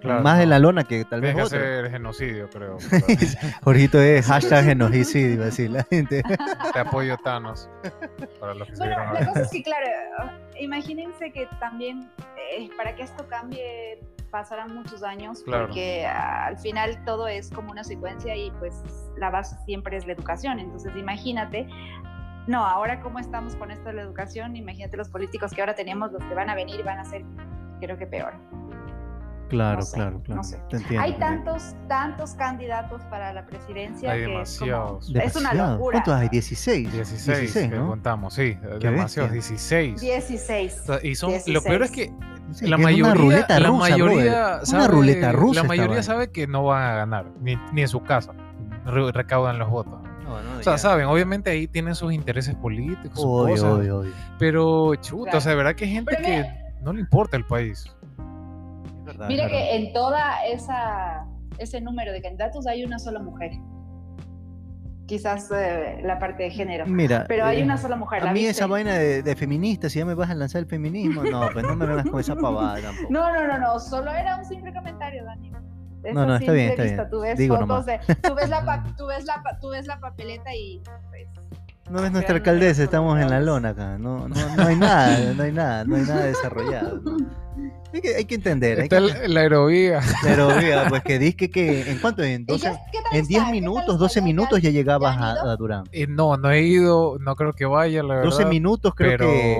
Speaker 2: Claro,
Speaker 1: más
Speaker 2: no.
Speaker 1: en la lona que tal vez
Speaker 2: Tienes que
Speaker 1: otro.
Speaker 2: hacer genocidio, creo. <laughs>
Speaker 1: Jorgito es hashtag genocidio, iba a decir la gente.
Speaker 2: Te apoyo Thanos. Para los que
Speaker 3: Bueno, la cosa es que, claro, imagínense que también eh, para que esto cambie pasarán muchos años,
Speaker 2: Claro.
Speaker 3: porque al final todo es como una secuencia y pues la base siempre es la educación. Entonces, imagínate, no, ahora cómo estamos con esto de la educación, imagínate los políticos que ahora tenemos, los que van a venir van a ser, creo que peor.
Speaker 1: Claro,
Speaker 3: No sé,
Speaker 1: claro, claro.
Speaker 3: no sé.
Speaker 1: Te entiendo.
Speaker 3: Hay tantos, tantos candidatos para la presidencia
Speaker 2: Hay
Speaker 3: que
Speaker 2: demasiados.
Speaker 3: es como, es una locura.
Speaker 1: ¿Cuántos hay? 16.
Speaker 2: 16, que
Speaker 1: ¿no?
Speaker 2: contamos, sí. Demasiados,
Speaker 1: bestia.
Speaker 2: 16.
Speaker 3: 16.
Speaker 2: O sea, Y son, lo peor es que
Speaker 1: Sí,
Speaker 2: la mayoría,
Speaker 1: una ruleta
Speaker 2: la
Speaker 1: rusa,
Speaker 2: mayoría
Speaker 1: brother.
Speaker 2: sabe,
Speaker 1: Una ruleta rusa.
Speaker 2: la mayoría sabe que no van a ganar, ni, ni en su casa. Re- recaudan los votos.
Speaker 1: No,
Speaker 2: O sea,
Speaker 1: ya.
Speaker 2: saben, obviamente ahí tienen sus intereses políticos, sus
Speaker 1: Obvio,
Speaker 2: cosas,
Speaker 1: obvio, obvio.
Speaker 2: pero chuta,
Speaker 3: Claro.
Speaker 2: o sea, de verdad que hay gente
Speaker 3: Pero
Speaker 2: que no le importa el país.
Speaker 1: Es verdad,
Speaker 3: Mira que en toda esa ese número de candidatos hay una sola mujer. Quizás eh, la parte de género.
Speaker 1: Mira,
Speaker 3: Pero hay
Speaker 1: eh,
Speaker 3: una sola mujer.
Speaker 1: A
Speaker 3: ¿la
Speaker 1: mí
Speaker 3: viste?
Speaker 1: esa vaina de, de feminista, si ya me vas a lanzar el feminismo, no, pues no me vengas con esa pavada tampoco. <laughs>
Speaker 3: No, no, no, no. Solo era un simple comentario, Dani. Es
Speaker 1: No, no, está bien, está bien.
Speaker 3: Tú ves
Speaker 1: Digo
Speaker 3: fotos de, tú ves la pa- <laughs> tú ves la tú ves la papeleta y pues,
Speaker 1: No ves nuestra alcaldesa, estamos en la lona acá. No, no, no hay nada, no hay nada, no hay nada desarrollado. ¿no? <laughs> Hay, que, hay que entender, hay
Speaker 2: Está
Speaker 1: que,
Speaker 2: la, la aerovía.
Speaker 1: pero mira, <laughs> pues que dice que en cuánto, en
Speaker 3: ¿Y
Speaker 1: 12,
Speaker 3: qué- qué tal
Speaker 1: en 10
Speaker 3: está? ¿Qué tal
Speaker 1: minutos,
Speaker 3: está?
Speaker 1: 12
Speaker 3: ¿Ya-
Speaker 1: minutos ya llegabas a, a Durán.
Speaker 2: Eh, no, no he ido, no creo que vaya, la verdad.
Speaker 1: 12 minutos creo
Speaker 2: pero
Speaker 1: que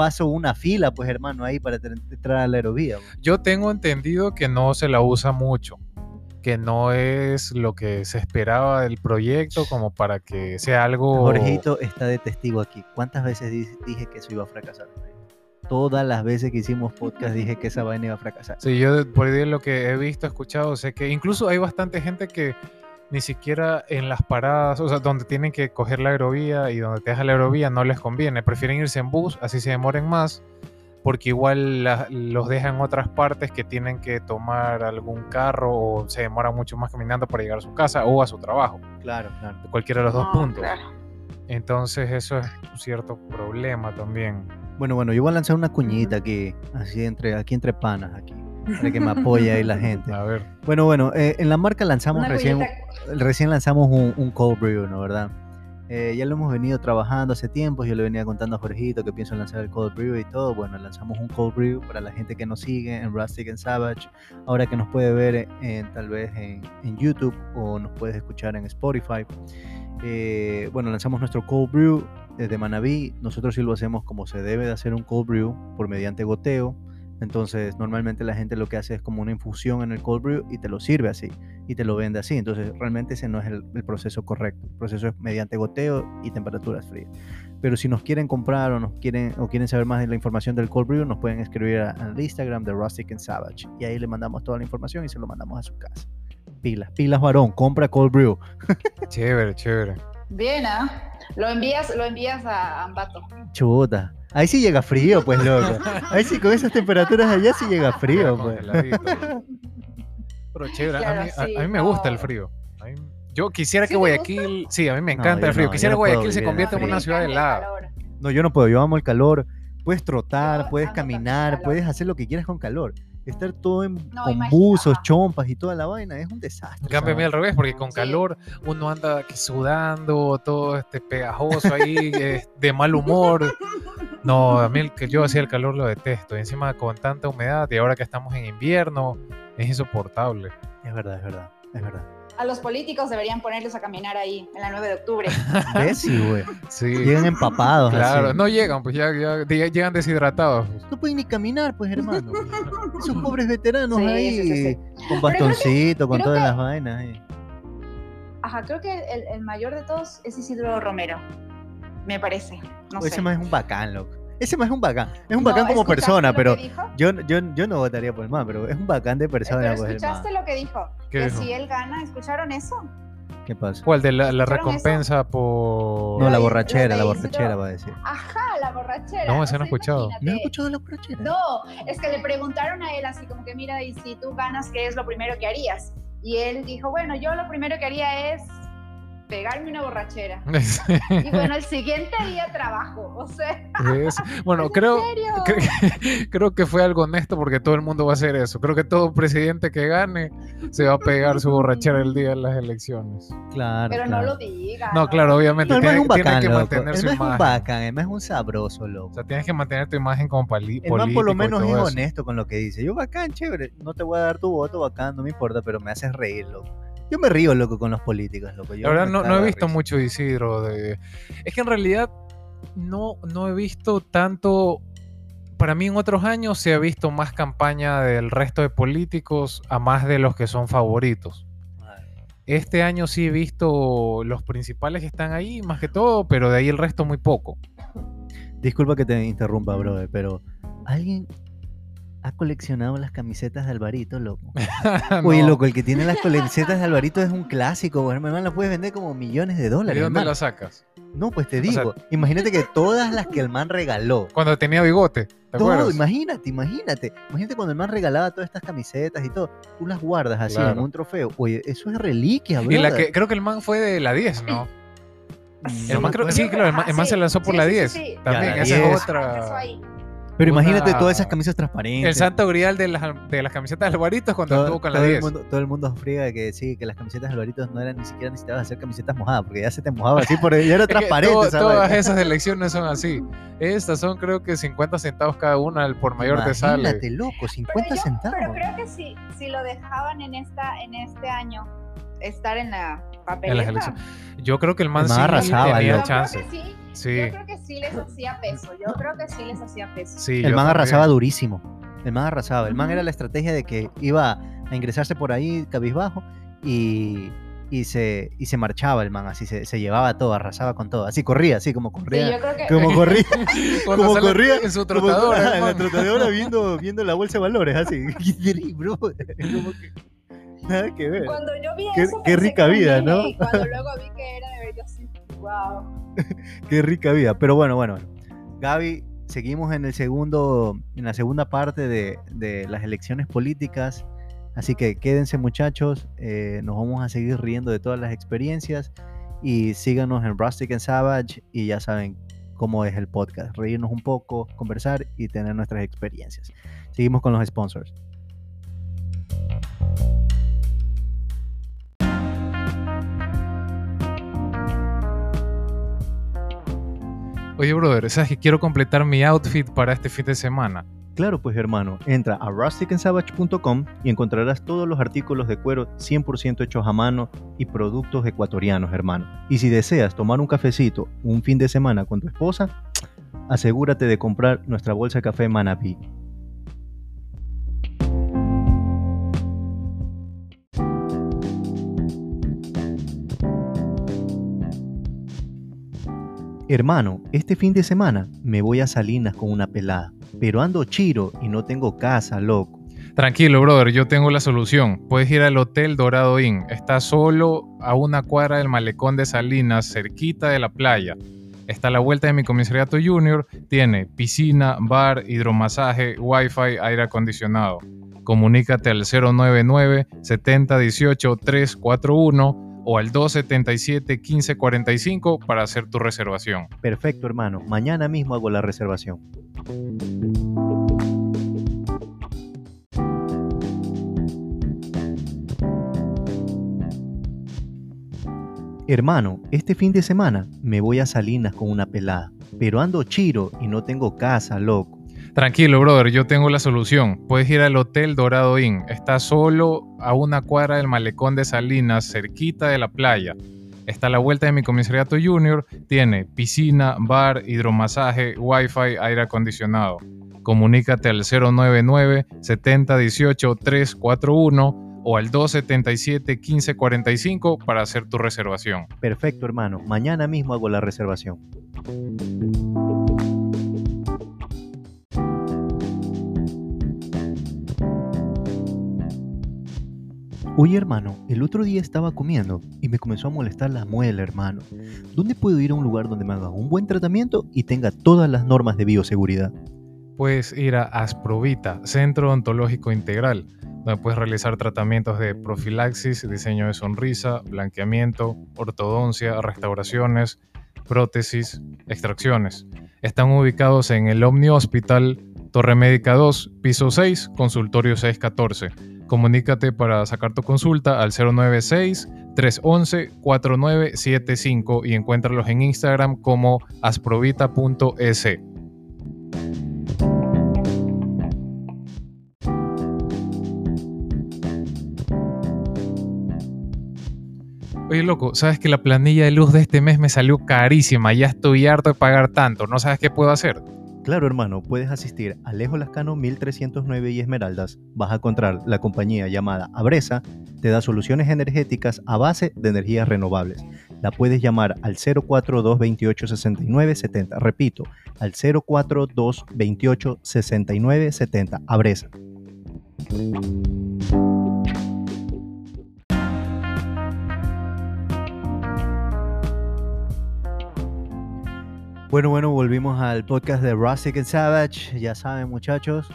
Speaker 1: paso una fila, pues hermano, ahí para entrar a la aerovía.
Speaker 2: yo tengo entendido que no se la usa mucho, que no es lo que se esperaba del proyecto como para que sea algo...
Speaker 1: Jorgito está de testigo aquí. ¿Cuántas veces di- dije que eso iba a fracasar? Todas las veces que hicimos podcast dije que esa vaina iba a fracasar.
Speaker 2: Sí, yo por lo que he visto, escuchado, sé que incluso hay bastante gente que ni siquiera en las paradas, o sea, donde tienen que coger la aerovía y donde te deja la aerovía no les conviene, prefieren irse en bus, así se demoren más, porque igual la- los dejan en otras partes que tienen que tomar algún carro o se demoran mucho más caminando para llegar a su casa o a su trabajo,
Speaker 1: Claro, claro.
Speaker 2: cualquiera de los dos puntos.
Speaker 3: claro.
Speaker 2: Entonces eso es un cierto problema también.
Speaker 1: Bueno, bueno, yo voy a lanzar una cuñita aquí, así entre, aquí entre panas, aquí, para que me apoye ahí la <laughs> gente.
Speaker 2: A ver,
Speaker 1: Bueno, bueno, eh, en la marca lanzamos
Speaker 3: Una
Speaker 1: recién,
Speaker 3: cuñita-
Speaker 1: recién lanzamos un, cold brew, ¿no? ¿Verdad? Eh, ya lo hemos venido trabajando hace tiempo, yo le venía contando a Jorgito que pienso lanzar el cold brew y todo. Bueno, lanzamos un cold brew para la gente que nos sigue en Rustic and Savage, ahora que nos puede ver en, tal vez en, en YouTube o nos puedes escuchar en Spotify. Eh, bueno, lanzamos nuestro cold brew desde Manabí. Nosotros sí lo hacemos como se debe de hacer un cold brew por mediante goteo. Entonces, normalmente la gente lo que hace es como una infusión en el cold brew y te lo sirve así y te lo vende así. Entonces, realmente ese no es el, el proceso correcto. El proceso es mediante goteo y temperaturas frías. Pero si nos quieren comprar o nos quieren o quieren saber más de la información del cold brew, nos pueden escribir al Instagram de Rustic and Savage y ahí le mandamos toda la información y se lo mandamos a su casa. Pilas, pilas varón, compra cold brew.
Speaker 2: chévere, chévere.
Speaker 3: Bien, ¿ah? Lo envías, lo envías a Ambato.
Speaker 1: Chuta. Ahí sí llega frío, pues loco. Ahí sí con esas temperaturas allá sí llega frío, pues.
Speaker 2: Pero chévere, a, mí, a-
Speaker 3: sí,
Speaker 2: a mí me gusta el
Speaker 3: no.
Speaker 2: frío. A mí- yo quisiera
Speaker 3: ¿Sí
Speaker 2: que Guayaquil, sí, a mí me
Speaker 1: No,
Speaker 2: encanta el frío.
Speaker 1: no,
Speaker 2: quisiera que
Speaker 1: puedo
Speaker 2: Guayaquil se convierta en una ciudad helada.
Speaker 3: calor.
Speaker 1: No, yo no puedo, yo amo el calor. Puedes trotar, puedes caminar, puedes hacer lo que quieras con calor. Estar todo en,
Speaker 3: No,
Speaker 1: con buzos, chompas y toda la vaina es un desastre.
Speaker 2: En cambio, a mí
Speaker 1: esa
Speaker 2: al revés, porque con
Speaker 3: Sí.
Speaker 2: calor uno anda aquí sudando, todo este pegajoso ahí, <laughs> eh, de mal humor. No, a mí el que yo hacía el calor lo detesto. Y encima con tanta humedad y ahora que estamos en invierno, es insoportable.
Speaker 1: Es verdad, es verdad, es verdad.
Speaker 3: A los políticos deberían ponerlos a caminar ahí en la 9 de octubre. <laughs>
Speaker 1: Sí, güey.
Speaker 2: Sí.
Speaker 1: Llegan empapados.
Speaker 2: Claro,
Speaker 1: así.
Speaker 2: no llegan, pues ya, ya- ya llegan deshidratados.
Speaker 1: No pueden ni caminar, pues, hermano. <laughs> Esos pobres veteranos
Speaker 3: Sí,
Speaker 1: ahí,
Speaker 3: sí, sí, sí.
Speaker 1: con
Speaker 3: que-
Speaker 1: bastoncito, con todas
Speaker 3: que-
Speaker 1: las vainas. ahí.
Speaker 3: Ajá, creo que el, el mayor de todos es Isidro Romero, me parece. No
Speaker 1: ese
Speaker 3: sé.
Speaker 1: más es un bacán, loco. Ese más es un bacán. Es un
Speaker 3: No,
Speaker 1: bacán como
Speaker 3: ¿escuchaste
Speaker 1: persona, pero yo, yo, yo no votaría por el man, pero es un bacán de persona,
Speaker 3: Pero
Speaker 1: pues,
Speaker 3: escuchaste lo que dijo,
Speaker 2: ¿Qué
Speaker 3: que
Speaker 2: dijo?
Speaker 3: si él gana, ¿escucharon eso?
Speaker 1: ¿Qué pasa?
Speaker 2: ¿Cuál? De la, la
Speaker 3: ¿Escucharon eso?
Speaker 2: recompensa por.
Speaker 1: No, la borrachera, la borrachera va a decir.
Speaker 3: Ajá, la borrachera.
Speaker 2: No, ese
Speaker 3: o
Speaker 2: no he
Speaker 3: sea,
Speaker 2: escuchado.
Speaker 1: ¿No has
Speaker 3: imagínate.
Speaker 1: escuchado la borrachera?
Speaker 3: No, es que le preguntaron a él así como que mira, y si tú ganas, ¿qué es lo primero que harías? Y él dijo, bueno, yo lo primero que haría es pegarme una borrachera. <laughs> Y bueno, el siguiente día trabajo, o sea,
Speaker 2: Es- bueno, <laughs>
Speaker 3: ¿en
Speaker 2: creo, cre- <laughs> creo que fue algo honesto porque todo el mundo va a hacer eso. Creo que todo presidente que gane se va a pegar su borrachera el día de las elecciones.
Speaker 1: Claro,
Speaker 3: Pero
Speaker 1: claro.
Speaker 3: no lo diga.
Speaker 2: No, claro, obviamente
Speaker 1: No,
Speaker 2: tiene,
Speaker 1: es un
Speaker 2: tiene
Speaker 1: bacán,
Speaker 2: que
Speaker 1: loco.
Speaker 2: mantener su
Speaker 1: es un bacán, el man es un sabroso, loco.
Speaker 2: O sea, tienes que mantener tu imagen como pali-
Speaker 1: El man por lo
Speaker 2: político
Speaker 1: menos es
Speaker 2: eso.
Speaker 1: honesto con lo que dice. Yo bacán, chévere. No te voy a dar tu voto, bacán, no me importa, pero me haces reír, loco. Yo me río, loco, con los políticos, loco. Yo
Speaker 2: La verdad no, he visto
Speaker 1: risa.
Speaker 2: mucho Isidro. De... Es que en realidad no, no he visto tanto... Para mí en otros años se ha visto más campaña del resto de políticos a más de los que son favoritos. Este año sí he visto los principales que están ahí, más que todo, pero de ahí el resto muy poco.
Speaker 1: Disculpa que te interrumpa, brother, pero ¿alguien ha coleccionado las camisetas de Alvarito, loco? <laughs> Oye,
Speaker 2: No.
Speaker 1: loco, el que tiene las camisetas de Alvarito es un clásico, güey, hermano, las puedes vender como millones de
Speaker 2: ¿De
Speaker 1: dólares.
Speaker 2: dónde
Speaker 1: hermano.
Speaker 2: la sacas?
Speaker 1: No, pues te
Speaker 2: O sea-
Speaker 1: digo, imagínate que todas las que el man regaló,
Speaker 2: Cuando tenía bigote, ¿te
Speaker 1: todo,
Speaker 2: acuerdas?
Speaker 1: imagínate, imagínate, imagínate cuando el man regalaba todas estas camisetas y todo, tú las guardas así en
Speaker 2: Claro.
Speaker 1: un trofeo. Oye, eso es reliquia, bro.
Speaker 2: Y la que creo que el man fue de la 10, ¿no? <laughs> El man creo- sí, claro, el man, el man se lanzó por
Speaker 3: Sí,
Speaker 2: la
Speaker 3: sí, sí,
Speaker 2: 10.
Speaker 3: sí.
Speaker 2: También, esa
Speaker 1: 10.
Speaker 2: es otra.
Speaker 1: Pero imagínate todas esas camisas transparentes.
Speaker 2: El santo grial de las, de las camisetas de Alvarito es cuando
Speaker 1: todo,
Speaker 2: estuvo con la
Speaker 1: todo el
Speaker 2: 10.
Speaker 1: mundo, todo el mundo friega que sí, que las camisetas de Alvarito no eran ni siquiera necesitabas hacer camisetas mojadas, porque ya se te mojaba así, por, ya era <laughs> transparente.
Speaker 2: to-
Speaker 1: esa
Speaker 2: todas esas elecciones son así. Estas son creo que 50 centavos cada una, el por mayor te sale.
Speaker 1: Imagínate, loco, 50
Speaker 3: Pero yo-
Speaker 1: centavos.
Speaker 3: Pero creo que si, si lo dejaban en esta en este año estar en la papeleta.
Speaker 2: elecciones. Yo creo que el man
Speaker 1: El man
Speaker 2: sí
Speaker 1: arrasaba,
Speaker 2: tenía.
Speaker 3: Yo creo
Speaker 2: chance.
Speaker 3: que sí,
Speaker 2: Sí,
Speaker 3: yo creo que sí les hacía peso. Yo creo que sí les hacía peso.
Speaker 2: sí.
Speaker 1: el man
Speaker 2: también.
Speaker 1: arrasaba durísimo. El man arrasaba. El man era la estrategia de que iba a ingresarse por ahí cabizbajo y, y, se, y se marchaba el man, así se, se llevaba todo, arrasaba con todo. Así corría, así como
Speaker 3: Sí,
Speaker 1: corría.
Speaker 3: yo creo que
Speaker 1: como <laughs> corría. Como corría,
Speaker 2: en su trotadora,
Speaker 1: en la trotadora viendo, viendo la bolsa de valores, así. <laughs> Bro, <laughs> como que nada que ver.
Speaker 3: cuando yo vi
Speaker 1: Qué-
Speaker 3: eso
Speaker 1: qué rica
Speaker 3: que
Speaker 1: vida, ¿no?
Speaker 3: Y cuando <laughs> luego vi que era de verdad, así, wow. <laughs>
Speaker 1: Qué rica vida. Pero bueno, bueno. Gaby, seguimos en el segundo, en la segunda parte de, de las elecciones políticas. Así que quédense muchachos, eh, nos vamos a seguir riendo de todas las experiencias y síganos en Rustic and Savage y ya saben cómo es el podcast, reírnos un poco, conversar y tener nuestras experiencias. Seguimos con los sponsors.
Speaker 2: Oye, brother, ¿sabes que quiero completar mi outfit para este fin de semana?
Speaker 1: Claro, pues hermano, entra a rusticandsavage.com y encontrarás todos los artículos de cuero 100% hechos a mano y productos ecuatorianos, hermano. Y si deseas tomar un cafecito un fin de semana con tu esposa, asegúrate de comprar nuestra bolsa de café Manapí. Hermano, este fin de semana me voy a Salinas con una pelada, pero ando chiro y no tengo casa, loco.
Speaker 2: Tranquilo, brother, yo tengo la solución. Puedes ir al Hotel Dorado Inn. Está solo a una cuadra del malecón de Salinas, cerquita de la playa. Está a la vuelta de mi comisariato junior. Tiene piscina, bar, hidromasaje, wifi, aire acondicionado. Comunícate al 099 70 18 341 o al 277 1545 para hacer tu reservación.
Speaker 1: Perfecto, hermano. Mañana mismo hago la reservación. Hermano, este fin de semana me voy a Salinas con una pelada, pero ando chiro y no tengo casa, loco.
Speaker 2: Tranquilo, brother, yo tengo la solución. Puedes ir al Hotel Dorado Inn. Está solo a una cuadra del malecón de Salinas, cerquita de la playa. Está a la vuelta de mi comisariato junior. Tiene piscina, bar, hidromasaje, wifi, aire acondicionado. Comunícate al 099 70 18 341 o al 277 1545 para hacer tu reservación.
Speaker 1: Perfecto, hermano. Mañana mismo hago la reservación. Oye, hermano, el otro día estaba comiendo y me comenzó a molestar la muela, hermano. ¿Dónde puedo ir a un lugar donde me hagan un buen tratamiento y tenga todas las normas de bioseguridad?
Speaker 2: Puedes ir a Asprovita, Centro Odontológico Integral, donde puedes realizar tratamientos de profilaxis, diseño de sonrisa, blanqueamiento, ortodoncia, restauraciones, prótesis, extracciones. Están ubicados en el Omni Hospital, Torre Médica 2, piso 6, consultorio 614. Comunícate para sacar tu consulta al 096-311-4975 y encuéntralos en Instagram como asprovita.es. Oye, loco, ¿sabes que la planilla de luz de este mes me salió carísima? Ya estoy harto de pagar tanto. ¿No sabes qué puedo hacer?
Speaker 1: Claro, hermano, puedes asistir a Alejo Lascano 1309 y Esmeraldas. Vas a encontrar la compañía llamada Abresa, te da soluciones energéticas a base de energías renovables. La puedes llamar al 042 28 69 70. Repito, al 042 28 69 70. Abresa. Bueno, bueno, volvimos al podcast de Rustic and Savage. Ya saben, muchachos,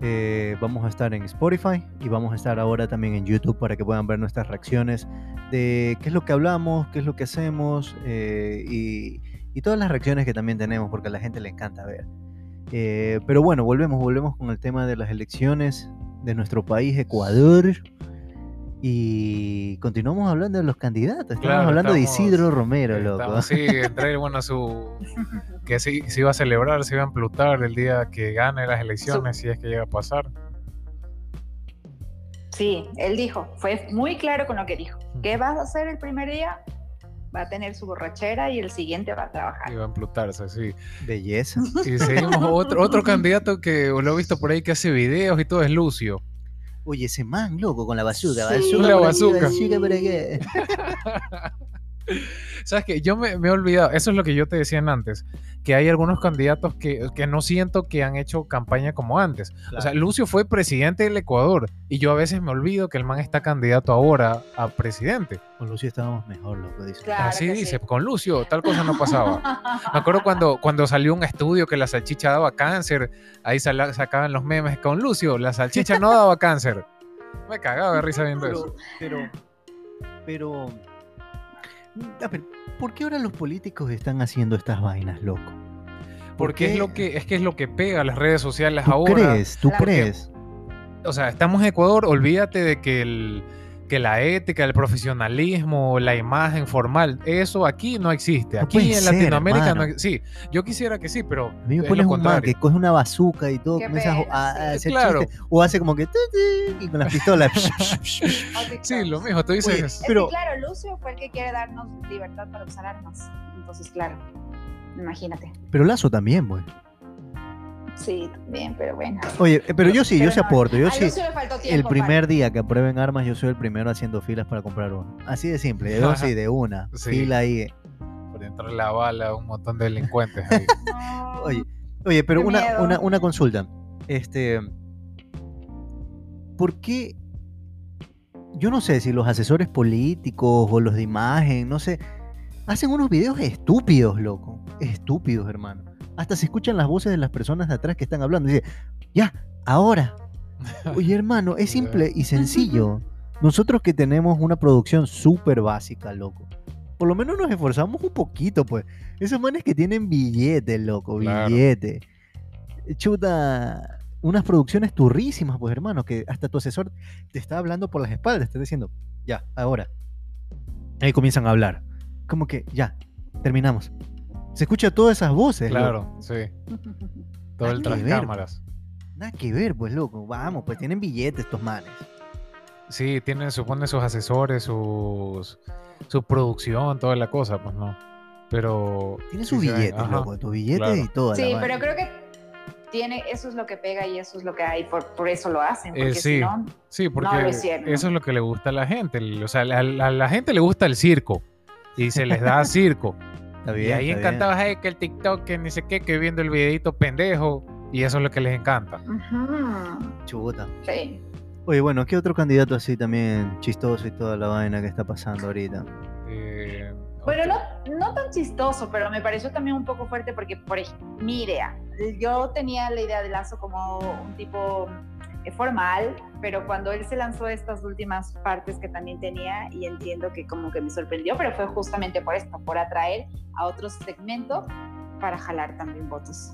Speaker 1: eh, vamos a estar en Spotify y vamos a estar ahora también en YouTube para que puedan ver nuestras reacciones de qué es lo que hablamos, qué es lo que hacemos eh, y, todas las reacciones que también tenemos porque a la gente le encanta ver. Eh, pero bueno, volvemos, volvemos con el tema de las elecciones de nuestro país, Ecuador. Y continuamos hablando de los candidatos. Estamos
Speaker 2: Claro,
Speaker 1: hablando de Isidro Romero, loco.
Speaker 2: Estamos- sí, <laughs> entre él, bueno, su. que sí, se iba a celebrar, se iba a emplutar el día que gane las elecciones, si es que llega a pasar.
Speaker 3: Sí, él dijo, fue muy claro con lo que dijo. ¿Qué vas a hacer el primer día? Va a tener su borrachera y el siguiente va a trabajar.
Speaker 2: Iba a emplutarse, sí.
Speaker 1: Belleza.
Speaker 2: Y seguimos otro, otro candidato que lo he visto por ahí que hace videos y todo es Lucio.
Speaker 1: Oye, ese man, loco, con la bazooka.
Speaker 3: Sí.
Speaker 1: bazooka
Speaker 2: La
Speaker 1: por aquí,
Speaker 2: bazooka.
Speaker 1: bazooka por acá. <laughs>
Speaker 2: ¿Sabes qué? Yo me, me he olvidado, eso es lo que yo te decía antes, que hay algunos candidatos que, que no siento que han hecho campaña como antes. O sea, Lucio fue presidente del Ecuador y yo a veces me olvido que el man está candidato ahora a presidente.
Speaker 1: Con Lucio estábamos mejor, loco, dice.
Speaker 3: Claro
Speaker 2: Así
Speaker 3: que
Speaker 2: dice,
Speaker 3: sí.
Speaker 2: con Lucio tal cosa no pasaba. Me acuerdo cuando, cuando salió un estudio que la salchicha daba cáncer, ahí sala- sacaban los memes con Lucio, la salchicha no daba cáncer. Me cagaba de risa viendo eso.
Speaker 1: Pero, pero, pero, a ver, ¿por qué ahora los políticos están haciendo estas vainas, loco? ¿Por
Speaker 2: Porque
Speaker 1: qué?
Speaker 2: es lo que es que es lo que pega a las redes sociales
Speaker 1: ¿Tú
Speaker 2: ahora.
Speaker 1: crees? ¿Tú crees?
Speaker 2: O sea, estamos en Ecuador, olvídate de que el que la ética, el profesionalismo, la imagen formal, eso aquí no existe.
Speaker 1: No
Speaker 2: Aquí en
Speaker 1: ser,
Speaker 2: Latinoamérica no
Speaker 1: hermano.
Speaker 2: ex- Sí, yo quisiera que sí, pero
Speaker 1: A mí me
Speaker 2: es
Speaker 1: pones
Speaker 2: lo
Speaker 1: un man que coge una bazooka y todo, comienza a, hacer
Speaker 2: Claro.
Speaker 1: o hace como que y con las pistolas. <laughs>
Speaker 2: Sí, lo mismo, tú dices.
Speaker 1: Oye, Pero-
Speaker 3: que claro, Lucio fue el que quiere darnos libertad para usar armas. Entonces, claro, imagínate.
Speaker 1: pero Lazo también, güey.
Speaker 3: Sí, también, pero bueno.
Speaker 1: Oye, eh, pero yo sí, yo
Speaker 3: Pero
Speaker 1: sí
Speaker 3: no,
Speaker 1: aporto, yo
Speaker 3: a
Speaker 1: sí.
Speaker 3: Lucio le faltó tiempo.
Speaker 1: El primer día que aprueben armas, yo soy el primero haciendo filas para comprar uno. Así de simple, yo sí, de una. <laughs>
Speaker 2: Sí.
Speaker 1: Fila ahí.
Speaker 2: por entrar la bala a un montón de delincuentes ahí. <laughs>
Speaker 1: Oye, oye, pero
Speaker 3: Qué
Speaker 1: una, una, una consulta. Este. ¿Por qué? Yo no sé si los asesores políticos o los de imagen, no sé, hacen unos videos estúpidos, loco. Estúpidos, hermano. Hasta se escuchan las voces de las personas de atrás que están hablando. Dice, ya, ahora. <laughs> Oye, hermano, es simple y sencillo. Nosotros que tenemos una producción súper básica, loco. Por lo menos nos esforzamos un poquito, pues. Esos manes que tienen billetes, loco,
Speaker 2: Claro.
Speaker 1: billete. Chuta, unas producciones turrísimas, pues, hermano, que hasta tu asesor te está hablando por las espaldas, te está diciendo, ya, ahora. Ahí comienzan a hablar. Como que, ya, terminamos. Se escucha todas esas voces. loco.
Speaker 2: Claro, sí. <laughs> Todo el tras cámaras.
Speaker 1: Nada que ver, pues loco. Vamos, pues tienen billetes estos manes.
Speaker 2: Sí, tienen, supone sus asesores, sus, su producción, toda la cosa, pues no. Pero.
Speaker 1: Tienen
Speaker 2: sí
Speaker 1: sus billetes, loco. Tus billetes
Speaker 2: claro.
Speaker 1: y todo.
Speaker 3: Sí, pero creo que tiene, eso es lo que pega y eso es lo que hay, por, por eso lo hacen, porque
Speaker 2: Eh,
Speaker 3: si
Speaker 2: sí.
Speaker 3: no,
Speaker 2: Sí, porque
Speaker 3: lo hicieron.
Speaker 2: eso es lo que le gusta a la gente. O sea, a la gente le gusta el circo. Y se les da <laughs> circo.
Speaker 1: Está
Speaker 2: y
Speaker 1: bien,
Speaker 2: ahí
Speaker 1: está bien.
Speaker 2: encantados, "Ay, que el TikTok, que ni sé qué, que viendo el videito pendejo. Y eso es lo que les encanta.
Speaker 3: ujú,
Speaker 1: Chuta.
Speaker 3: sí.
Speaker 1: Oye, bueno, ¿qué otro candidato así también chistoso y toda la vaina que está pasando ahorita?
Speaker 2: Eh,
Speaker 3: Bueno, no, no tan chistoso, pero me pareció también un poco fuerte porque, por ejemplo, mi idea, yo tenía la idea de Lazo como un tipo eh, formal, pero cuando él se lanzó estas últimas partes que también tenía, y entiendo que como que me sorprendió, pero fue justamente por esto, por atraer a otro segmento para jalar también votos.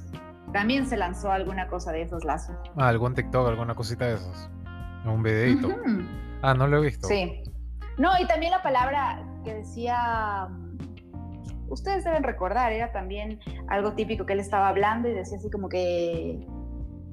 Speaker 3: También se lanzó alguna cosa de esos Lazo.
Speaker 2: ah, algún TikTok, alguna cosita de esas. Un videito. Ah, no lo he visto.
Speaker 3: Sí. No, y también la palabra que decía, ustedes deben recordar, era también algo típico que él estaba hablando y decía así como que,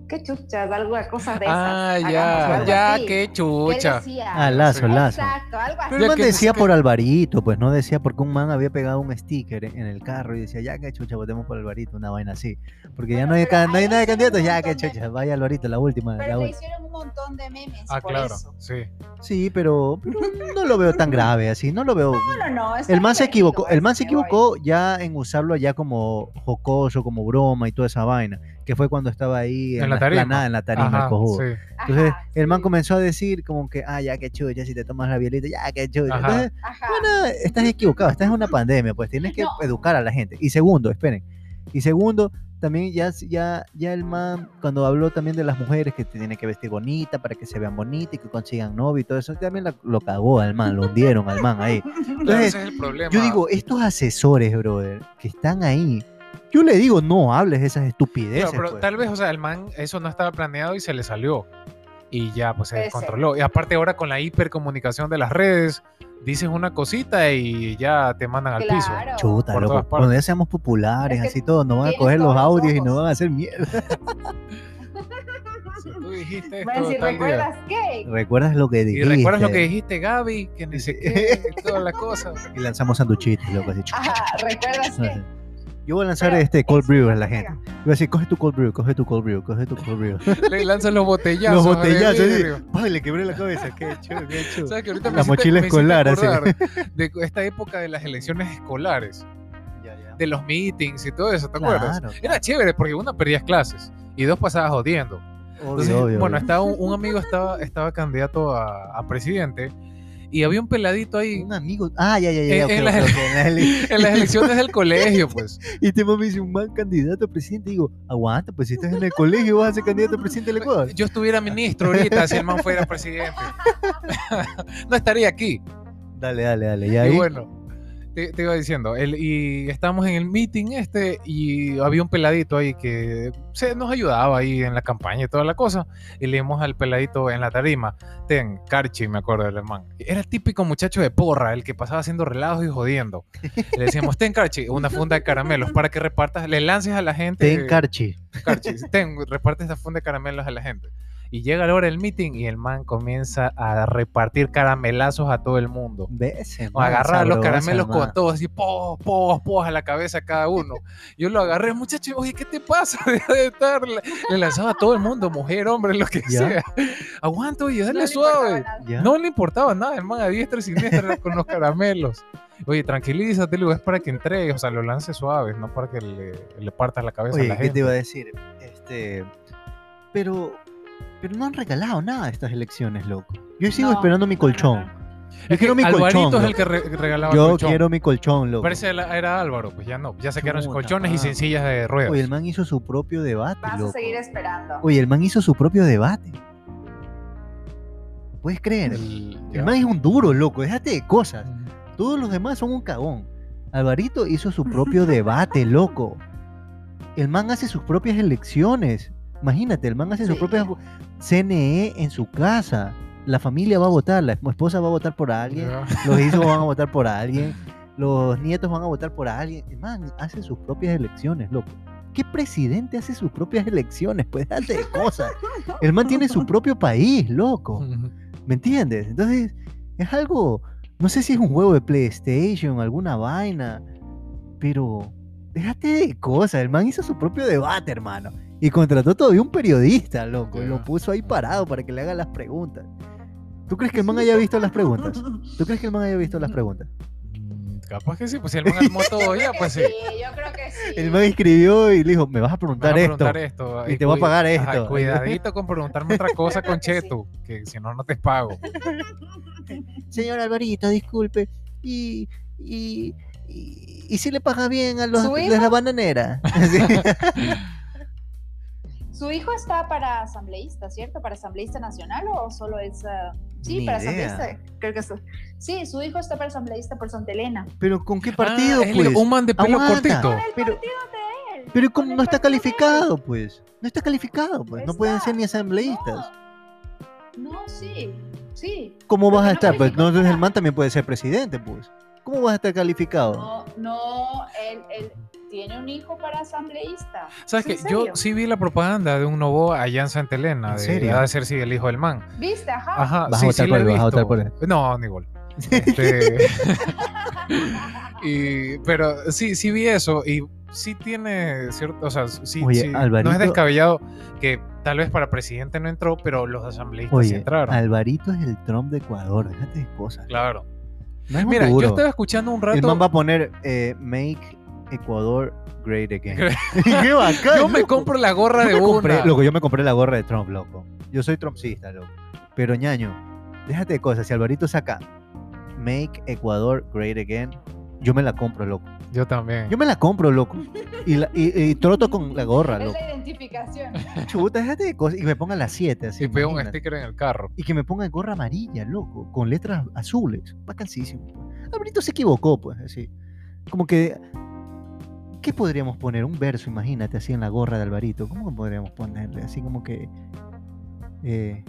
Speaker 3: qué chuchas, algo, cosas de esas.
Speaker 2: Ah, ya,
Speaker 3: algo
Speaker 2: ya,
Speaker 3: así.
Speaker 2: qué chucha.
Speaker 3: decía-
Speaker 1: Ah, Lazo. Lazo.
Speaker 3: Exacto, algo así.
Speaker 1: Pero el man decía por Alvarito, pues no decía porque un man había pegado un sticker en el carro y decía, ya que chucha, votemos por Alvarito, una vaina así. Porque ya no hay, ca- no hay nada de candidatos, ya
Speaker 3: de-
Speaker 1: chucha, vaya Alvarito, la última. la
Speaker 3: Pero le
Speaker 1: última.
Speaker 3: hicieron un montón de memes
Speaker 2: Ah,
Speaker 3: por
Speaker 2: claro.
Speaker 3: eso.
Speaker 2: Sí.
Speaker 1: Sí, pero, pero no lo veo tan grave así, no lo veo.
Speaker 3: No, no, no.
Speaker 1: El man se equivocó, el man se equivocó ya en usarlo ya como jocoso, como broma y toda esa vaina, que fue cuando estaba ahí en,
Speaker 2: En la
Speaker 1: la
Speaker 2: tarima.
Speaker 1: explanada, en la tarima, el
Speaker 2: Ajá,
Speaker 1: cojudo.
Speaker 2: sí.
Speaker 1: Entonces,
Speaker 3: Ajá,
Speaker 1: el man
Speaker 3: sí.
Speaker 1: comenzó a decir como que, ah, ya que chucha, si te tomas la bielita, ya que.
Speaker 2: Ajá.
Speaker 1: Entonces,
Speaker 3: Ajá.
Speaker 1: bueno, estás equivocado, estás en una pandemia, pues tienes que
Speaker 3: No.
Speaker 1: educar a la gente. Y segundo, esperen. Y segundo, también ya, ya, ya el man, cuando habló también de las mujeres que te tienen que vestir bonita para que se vean bonitas y que consigan novio y todo eso, también la- lo cagó al man, lo hundieron al man ahí. <laughs>
Speaker 2: Claro,
Speaker 1: Entonces,
Speaker 2: ese es el problema.
Speaker 1: yo digo, estos asesores, brother, que están ahí, yo le digo, no hables de esas estupideces.
Speaker 2: Pero
Speaker 1: pues.
Speaker 2: tal vez, o sea, el man, eso no estaba planeado y se le salió. Y ya, pues se
Speaker 3: Puede ser.
Speaker 2: descontroló. Y aparte ahora con la hipercomunicación de las redes, dices una cosita y ya te mandan al piso.
Speaker 1: Chuta,
Speaker 2: por
Speaker 1: loco. Cuando ya seamos populares,
Speaker 3: Es que
Speaker 1: así todo, nos van a coger los audios y nos van a hacer mierda.
Speaker 2: Si <laughs> <laughs> tú dijiste
Speaker 3: Bueno,
Speaker 2: esto
Speaker 3: si
Speaker 2: tal día.
Speaker 3: recuerdas qué.
Speaker 1: ¿Recuerdas lo que
Speaker 2: Y
Speaker 1: dijiste?
Speaker 2: recuerdas lo que dijiste, Gaby, que ni sé qué, <laughs> y todas las cosas.
Speaker 1: Y lanzamos sanduchitos, loco, así.
Speaker 3: Ajá, recuerdas qué.
Speaker 1: Yo voy a lanzar
Speaker 3: Pero
Speaker 1: este cold brew a la gente. Voy a decir, coge tu cold brew, coge tu cold brew, coge tu cold brew. <laughs>
Speaker 2: Le lanzan los botellazos.
Speaker 1: Los botellazos. Ay, le quebré la cabeza. Qué chulo, qué <laughs> chulo.
Speaker 2: ¿Sabes que ahorita
Speaker 1: La mochila escolar, así. <laughs>
Speaker 2: De esta época de las elecciones escolares,
Speaker 1: Ya, ya.
Speaker 2: de los meetings y todo eso, ¿te acuerdas?
Speaker 1: Claro,
Speaker 2: Era chévere porque una perdías clases y dos pasabas jodiendo.
Speaker 1: Obvio,
Speaker 2: Entonces,
Speaker 1: obvio,
Speaker 2: bueno,
Speaker 1: obvio.
Speaker 2: estaba un, un amigo estaba, estaba candidato a, a presidente y había un peladito ahí
Speaker 1: Un amigo. Ah, ya, ya, ya.
Speaker 2: En-
Speaker 1: ok,
Speaker 2: en las-
Speaker 1: ok, en las ele- <laughs>
Speaker 2: en las elecciones del colegio, pues. <laughs>
Speaker 1: Y este mami dice un man candidato a presidente. Digo, aguanta, pues si estás en el colegio vas a ser candidato a presidente del Ecuador.
Speaker 2: Yo estuviera ministro ahorita si el man fuera presidente. <laughs> no estaría aquí.
Speaker 1: Dale, dale, dale.
Speaker 2: Y
Speaker 1: ahí.
Speaker 2: bueno, te, te iba diciendo, el, y estábamos en el meeting este y había un peladito ahí que se nos ayudaba ahí en la campaña y toda la cosa. Y le dimos al peladito en la tarima, ten, Carchi, me acuerdo del man. Era el típico muchacho de porra, el que pasaba haciendo relados y jodiendo. Le decíamos, ten, Carchi, una funda de caramelos para que repartas, le lances a la gente.
Speaker 1: Ten Carchi.
Speaker 2: Carchi, ten, reparte esta funda de caramelos a la gente. Y llega la hora del meeting y el man comienza a repartir caramelazos a todo el mundo.
Speaker 1: ¿Ves?
Speaker 2: O agarrar los caramelos con
Speaker 1: todo
Speaker 2: todos, así, pos, pos, pos a la cabeza cada uno. <laughs> Yo lo agarré, muchacho, oye, ¿qué te pasa? <laughs> Deja de estar. Le- Le lanzaba a todo el mundo, mujer, hombre, lo que
Speaker 1: Ya.
Speaker 2: sea. <laughs> Aguanta, oye,
Speaker 3: No
Speaker 2: dale
Speaker 3: le
Speaker 2: suave. No le importaba nada, el man a diestra y siniestra con los caramelos. Oye, tranquilízate, es para que entregues, o sea, lo lance suave, no para que le, le partas la cabeza a la
Speaker 1: ¿qué
Speaker 2: gente.
Speaker 1: te iba a decir? Este, pero, pero no han regalado nada estas elecciones, loco. Yo sigo
Speaker 3: No,
Speaker 1: esperando mi
Speaker 3: no,
Speaker 1: colchón.
Speaker 3: no.
Speaker 1: Yo
Speaker 2: Es
Speaker 1: quiero
Speaker 2: que
Speaker 1: mi
Speaker 2: Alvarito
Speaker 1: colchón.
Speaker 2: es el que re- regalaba el
Speaker 1: Yo
Speaker 2: colchón.
Speaker 1: quiero mi colchón, loco.
Speaker 2: Parece era, era Álvaro, pues ya no, ya sus
Speaker 1: Chuta
Speaker 2: colchones y sencillas de ruedas.
Speaker 1: Oye, el man hizo su propio debate,
Speaker 3: Vas a
Speaker 1: loco.
Speaker 3: seguir esperando.
Speaker 1: Oye, el man hizo su propio debate. ¿Puedes creer?
Speaker 2: El-
Speaker 1: man es un duro, loco. Déjate de cosas. Todos los demás son un cagón. Alvarito hizo su propio <laughs> debate, loco. El man hace sus propias elecciones. Imagínate, el man hace sus
Speaker 3: Sí.
Speaker 1: propias CNE en su casa. La familia va a votar, la esposa va a votar por alguien, los hijos van a <laughs> votar por alguien, los nietos van a votar por alguien. El man hace sus propias elecciones, loco. ¿Qué presidente hace sus propias elecciones? Pues date de cosas. El man tiene su propio país, loco. ¿Me entiendes? Entonces, es algo, no sé si es un juego de PlayStation, alguna vaina, pero déjate de cosas. El man hizo su propio debate, hermano. Y contrató todavía un periodista, loco. Y lo puso ahí parado para que le haga las preguntas. ¿Tú crees que el man haya visto las preguntas? ¿Tú crees que el man haya visto las preguntas?
Speaker 2: Mm, Capaz que sí, pues si el man armó todo ya, pues sí. <laughs>
Speaker 3: yo creo que sí.
Speaker 1: El man escribió y le dijo, me vas a preguntar,
Speaker 2: vas a preguntar
Speaker 1: esto.
Speaker 2: esto.
Speaker 1: y te voy a pagar
Speaker 2: ajá,
Speaker 1: esto.
Speaker 2: cuidadito con preguntarme otra cosa <laughs> con
Speaker 3: que sí.
Speaker 2: Chetu, que si no, no te pago.
Speaker 1: Señor Alvarito, disculpe. Y, y, y, y si le paga bien a los
Speaker 3: ¿Su
Speaker 1: de la bananera.
Speaker 3: Su hijo está para asambleísta, ¿cierto? ¿Para asambleísta nacional o solo es... ah, Sí,
Speaker 1: Ni
Speaker 3: para
Speaker 1: idea.
Speaker 3: asambleísta. Creo que sí. Sí, su hijo está para asambleísta por Santa Elena.
Speaker 1: Pero ¿con qué partido,
Speaker 2: Ah, él,
Speaker 1: pues?
Speaker 2: Un man de pelo
Speaker 1: Aguanta.
Speaker 2: cortito.
Speaker 3: El
Speaker 1: Pero-
Speaker 3: partido de él.
Speaker 1: Pero
Speaker 3: con
Speaker 1: ¿cómo
Speaker 3: el
Speaker 1: no está
Speaker 3: partido
Speaker 1: calificado, pues? No está calificado, pues. No pueden ser ni asambleístas.
Speaker 3: No, no, sí, sí.
Speaker 1: ¿Cómo vas a
Speaker 3: no
Speaker 1: estar? Pues entonces el man también puede ser presidente, pues. ¿Cómo vas a estar calificado?
Speaker 3: No, no, él, él tiene un hijo para asambleísta.
Speaker 2: ¿Sabes
Speaker 3: ¿En
Speaker 2: qué? Yo sí vi la propaganda de un Novo allá en Santa Elena.
Speaker 1: ¿En
Speaker 2: de,
Speaker 1: serio?
Speaker 2: Ha de ser sí, el hijo del man.
Speaker 3: ¿Viste? Ajá.
Speaker 2: Ajá,
Speaker 1: Vas a
Speaker 2: sí,
Speaker 1: votar
Speaker 2: sí
Speaker 1: por
Speaker 2: la he
Speaker 1: él, vas a votar por
Speaker 2: No, ni igual. <laughs> Este, <laughs> y, pero sí, sí vi eso y sí tiene cierto, o sea, sí,
Speaker 1: Oye,
Speaker 2: sí, no es descabellado que tal vez para presidente no entró, pero los asambleístas sí
Speaker 1: Oye,
Speaker 2: entraron.
Speaker 1: Alvarito es el Trump de Ecuador. Déjate de cosas.
Speaker 2: Claro.
Speaker 1: No es un
Speaker 2: Mira, yo estaba escuchando un
Speaker 1: El
Speaker 2: rato.
Speaker 1: man va a poner eh, Make Ecuador Great Again. <laughs> ¡Qué bacán!
Speaker 2: Yo me
Speaker 1: loco!
Speaker 2: compro la gorra
Speaker 1: Yo
Speaker 2: de
Speaker 1: compré,
Speaker 2: una.
Speaker 1: loco, yo me compré la gorra de Trump, loco. Yo soy trumpcista, loco. Pero ñaño, déjate de cosas. Si Alvarito saca Make Ecuador Great Again, yo me la compro, loco.
Speaker 2: Yo también.
Speaker 1: Yo me la compro, loco. Y, la- y- y troto con la gorra,
Speaker 3: Es
Speaker 1: loco.
Speaker 3: la identificación.
Speaker 1: Chuta, déjate de cosas. Y me ponga las 7, así.
Speaker 2: y pego un sticker en el carro.
Speaker 1: Y que me ponga gorra amarilla, loco, con letras azules. Bacanísimo. Pues. Alvarito se equivocó, pues, así. Como que. ¿Qué podríamos poner? Un verso, imagínate, así en la gorra de Alvarito. ¿Cómo podríamos ponerle? Así como que. eh,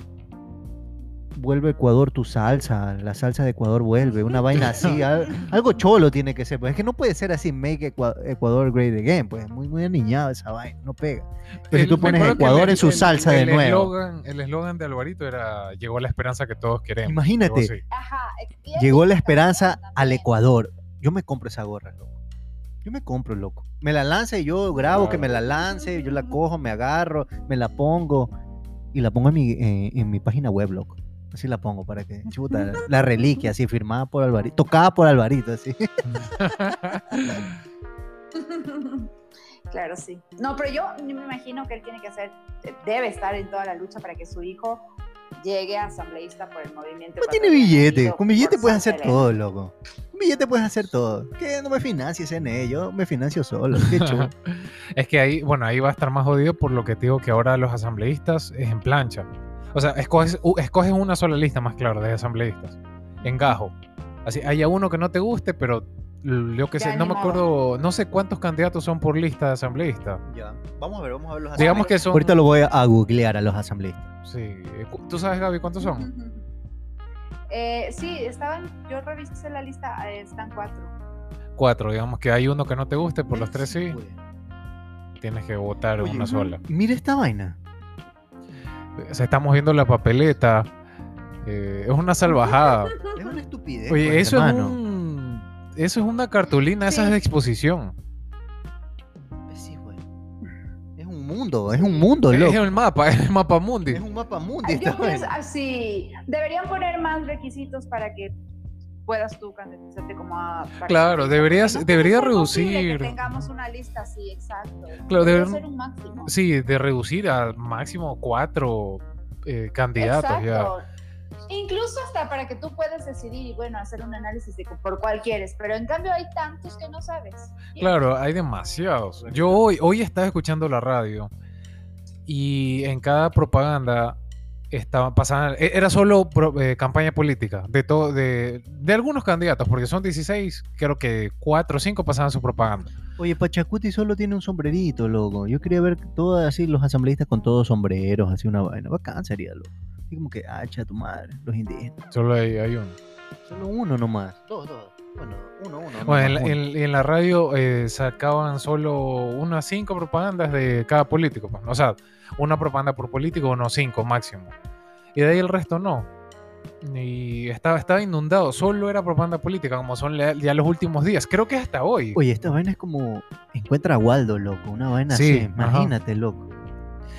Speaker 1: vuelve Ecuador tu salsa, la salsa de Ecuador vuelve, una vaina <laughs> así, al- algo cholo tiene que ser, pues es que no puede ser así, make Ecua- Ecuador great again, pues muy, muy aniñado esa vaina, no pega. Pero si tú pones Ecuador
Speaker 2: el-
Speaker 1: en su
Speaker 2: el-
Speaker 1: salsa de
Speaker 2: el
Speaker 1: nuevo,
Speaker 2: eslogan- El eslogan de Alvarito era llegó la esperanza que todos queremos.
Speaker 1: Imagínate.
Speaker 2: Así.
Speaker 3: Ajá.
Speaker 1: Llegó la esperanza al Ecuador. Yo me compro esa gorra, loco. Yo me compro, loco. Me la lanza y yo grabo que me la lance, yo la cojo, me agarro, me la pongo y la pongo en mi, en, en mi página web, loco. Así la pongo para que, chuta, <laughs> la reliquia, así firmada por Alvarito, tocada por Alvarito, así. <laughs>
Speaker 3: Claro, sí. No, pero yo me imagino que él tiene que hacer, debe estar en toda la lucha para que su hijo llegue a asambleísta por el movimiento.
Speaker 1: No tiene billete, con billete puedes hacer todo, loco. Billete puedes hacer todo. Que no me financies en ello, me financio solo. Qué <laughs> chulo.
Speaker 2: Es que ahí, bueno, ahí va a estar más jodido por lo que te digo que ahora los asambleístas es en plancha. O sea, escoges, una sola lista más claro de asambleístas. En gajo. Así, haya uno que no te guste, pero l- yo que
Speaker 3: Ya,
Speaker 2: sé, no me acuerdo, no sé cuántos candidatos son por lista de asambleísta.
Speaker 1: Ya, vamos a ver, vamos a ver los
Speaker 2: Digamos que son...
Speaker 1: Ahorita lo voy a, googlear a los asambleístas.
Speaker 2: Sí. eh, ¿Tú sabes, Gaby, cuántos son?
Speaker 3: Eh, sí, estaban, yo revisé la lista, eh, están cuatro.
Speaker 2: Cuatro. Digamos que hay uno que no te guste, por los tres sí, tienes que votar
Speaker 1: Oye,
Speaker 2: una sola.
Speaker 1: Mira esta vaina.
Speaker 2: O sea, estamos viendo la papeleta. eh, es una salvajada. <laughs>
Speaker 1: Es una estupidez.
Speaker 2: Oye,
Speaker 1: pues,
Speaker 2: eso
Speaker 1: hermano.
Speaker 2: es un. Eso es una cartulina, esa es de exposición.
Speaker 1: Mundo, es un mundo,
Speaker 2: Es
Speaker 1: loco.
Speaker 2: el mapa, es el mapa mundi.
Speaker 1: Es un mapa mundi
Speaker 3: Yo pienso así, deberían poner más requisitos para que puedas tú candidatarte como a...
Speaker 2: Claro,
Speaker 3: asambleísta,
Speaker 2: deberías-
Speaker 3: no
Speaker 2: debería reducir.
Speaker 3: Que tengamos una lista así, exacto.
Speaker 2: Claro, deber-
Speaker 3: ser un máximo.
Speaker 2: Sí, de reducir a máximo cuatro eh, candidatos ya.
Speaker 3: Incluso hasta para que tú puedas decidir y bueno, hacer un análisis de por cuál quieres, pero en cambio hay tantos que no sabes.
Speaker 2: Claro, hay demasiados. Yo hoy, hoy estaba escuchando la radio y en cada propaganda estaba pasando, era solo pro- eh, campaña política de todo, de, de algunos candidatos, porque son 16, creo que 4 o 5 pasaban su propaganda.
Speaker 1: Oye, Pachacuti solo tiene un sombrerito, loco. Yo quería ver todos así los asambleístas con todos sombreros, así una vaina. Bacán sería, loco. Así como que, hacha tu madre, los indígenas.
Speaker 2: Solo hay, hay uno.
Speaker 1: Solo uno nomás. Dos, dos. Bueno, uno, uno. no
Speaker 2: Bueno, en,
Speaker 1: uno.
Speaker 2: en- en la radio eh, sacaban solo unas cinco propagandas de cada político. pues. O sea, una propaganda por político, unos cinco máximo. Y de ahí el resto no. Y estaba, estaba inundado. Solo era propaganda política, como son ya los últimos días. Creo que hasta hoy.
Speaker 1: Oye, esta vaina es como encuentra a Waldo, loco. Una vaina
Speaker 2: Sí,
Speaker 1: así.
Speaker 2: ajá.
Speaker 1: Imagínate, loco.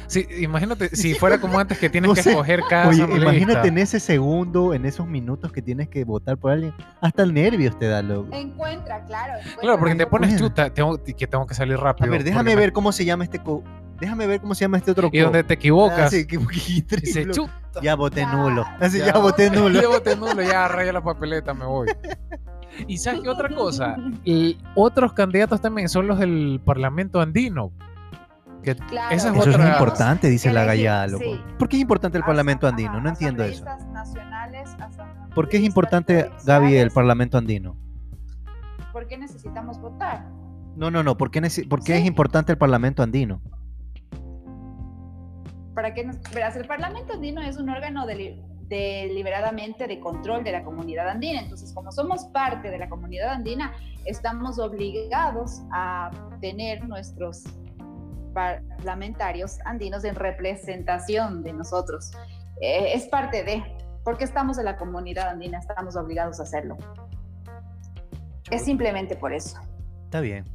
Speaker 2: Sí, imagínate, <laughs> si fuera como antes que tienes
Speaker 1: No
Speaker 2: que
Speaker 1: sé.
Speaker 2: escoger cada
Speaker 1: Oye, imagínate en ese segundo, en esos minutos que tienes que votar por alguien. Hasta el nervios te da, loco.
Speaker 3: Encuentra, claro. encuentra
Speaker 2: Claro, porque te pones chuta, tengo, que tengo que salir
Speaker 1: A
Speaker 2: rápido.
Speaker 1: ver, déjame
Speaker 2: me-
Speaker 1: ver cómo se llama este co... Déjame ver cómo se llama este otro
Speaker 2: Y donde te
Speaker 1: Ah,
Speaker 2: equivocas,
Speaker 1: sí, que- que-
Speaker 2: dice.
Speaker 1: Ya voté
Speaker 3: Ya,
Speaker 1: nulo. Así, ya, <laughs>
Speaker 2: Ya.
Speaker 1: voté nulo.
Speaker 2: Ya voté nulo, ya raya la papeleta, me voy. Y sabes qué otra cosa, <laughs> Y otros candidatos también son los del Parlamento andino. Que
Speaker 3: Claro,
Speaker 2: esa es
Speaker 1: Eso es
Speaker 2: otra-
Speaker 1: importante, dice la gallada, loco.
Speaker 3: sí.
Speaker 1: ¿Por qué es importante el Parlamento andino? No entiendo eso.
Speaker 3: nacionales,
Speaker 1: ¿Por qué es importante, Gaby, el. Parlamento andino?
Speaker 3: ¿Por qué necesitamos votar?
Speaker 1: No, no, no. ¿Por qué, nece- por qué es importante el Parlamento andino?
Speaker 3: ¿Para qué nos... Verás, el Parlamento andino es un órgano deli- deliberadamente de control de la comunidad andina. Entonces, como somos parte de la comunidad andina, estamos obligados a tener nuestros parlamentarios andinos en representación de nosotros. Eh, es parte de, porque estamos en la comunidad andina, estamos obligados a hacerlo. Es simplemente por eso.
Speaker 1: Está bien.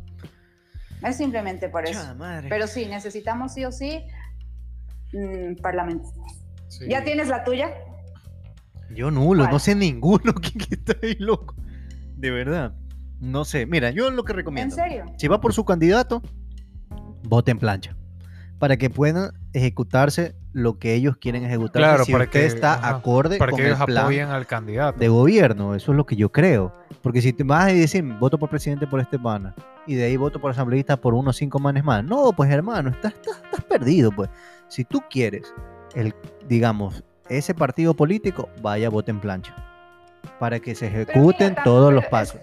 Speaker 3: Es simplemente por eso.
Speaker 1: Madre.
Speaker 3: Pero sí, necesitamos sí o sí mm, parlamentos.
Speaker 2: Sí.
Speaker 3: ¿Ya tienes la tuya?
Speaker 1: Yo nulo, no sé ninguno <laughs> que, ahí loco. De verdad. No sé. Mira, yo lo que
Speaker 3: ¿En
Speaker 1: recomiendo.
Speaker 3: serio?
Speaker 1: Si va por su candidato, vote en plancha. Para que puedan ejecutarse lo que ellos quieren ejecutar.
Speaker 2: Claro,
Speaker 1: si
Speaker 2: para
Speaker 1: usted
Speaker 2: que-
Speaker 1: está
Speaker 2: ajá,
Speaker 1: acorde
Speaker 2: Para
Speaker 1: con
Speaker 2: que
Speaker 1: el
Speaker 2: ellos
Speaker 1: plan
Speaker 2: apoyen al candidato.
Speaker 1: de gobierno. Eso es lo que yo creo. Porque si te vas a decir, voto por presidente por este pana, y de ahí voto por asambleísta por unos cinco manes más. No, pues hermano, estás, estás, estás perdido, pues. Si tú quieres, el, digamos, ese partido político, vaya, vote en plancha. Para que se ejecuten todos los
Speaker 3: es-
Speaker 1: pasos.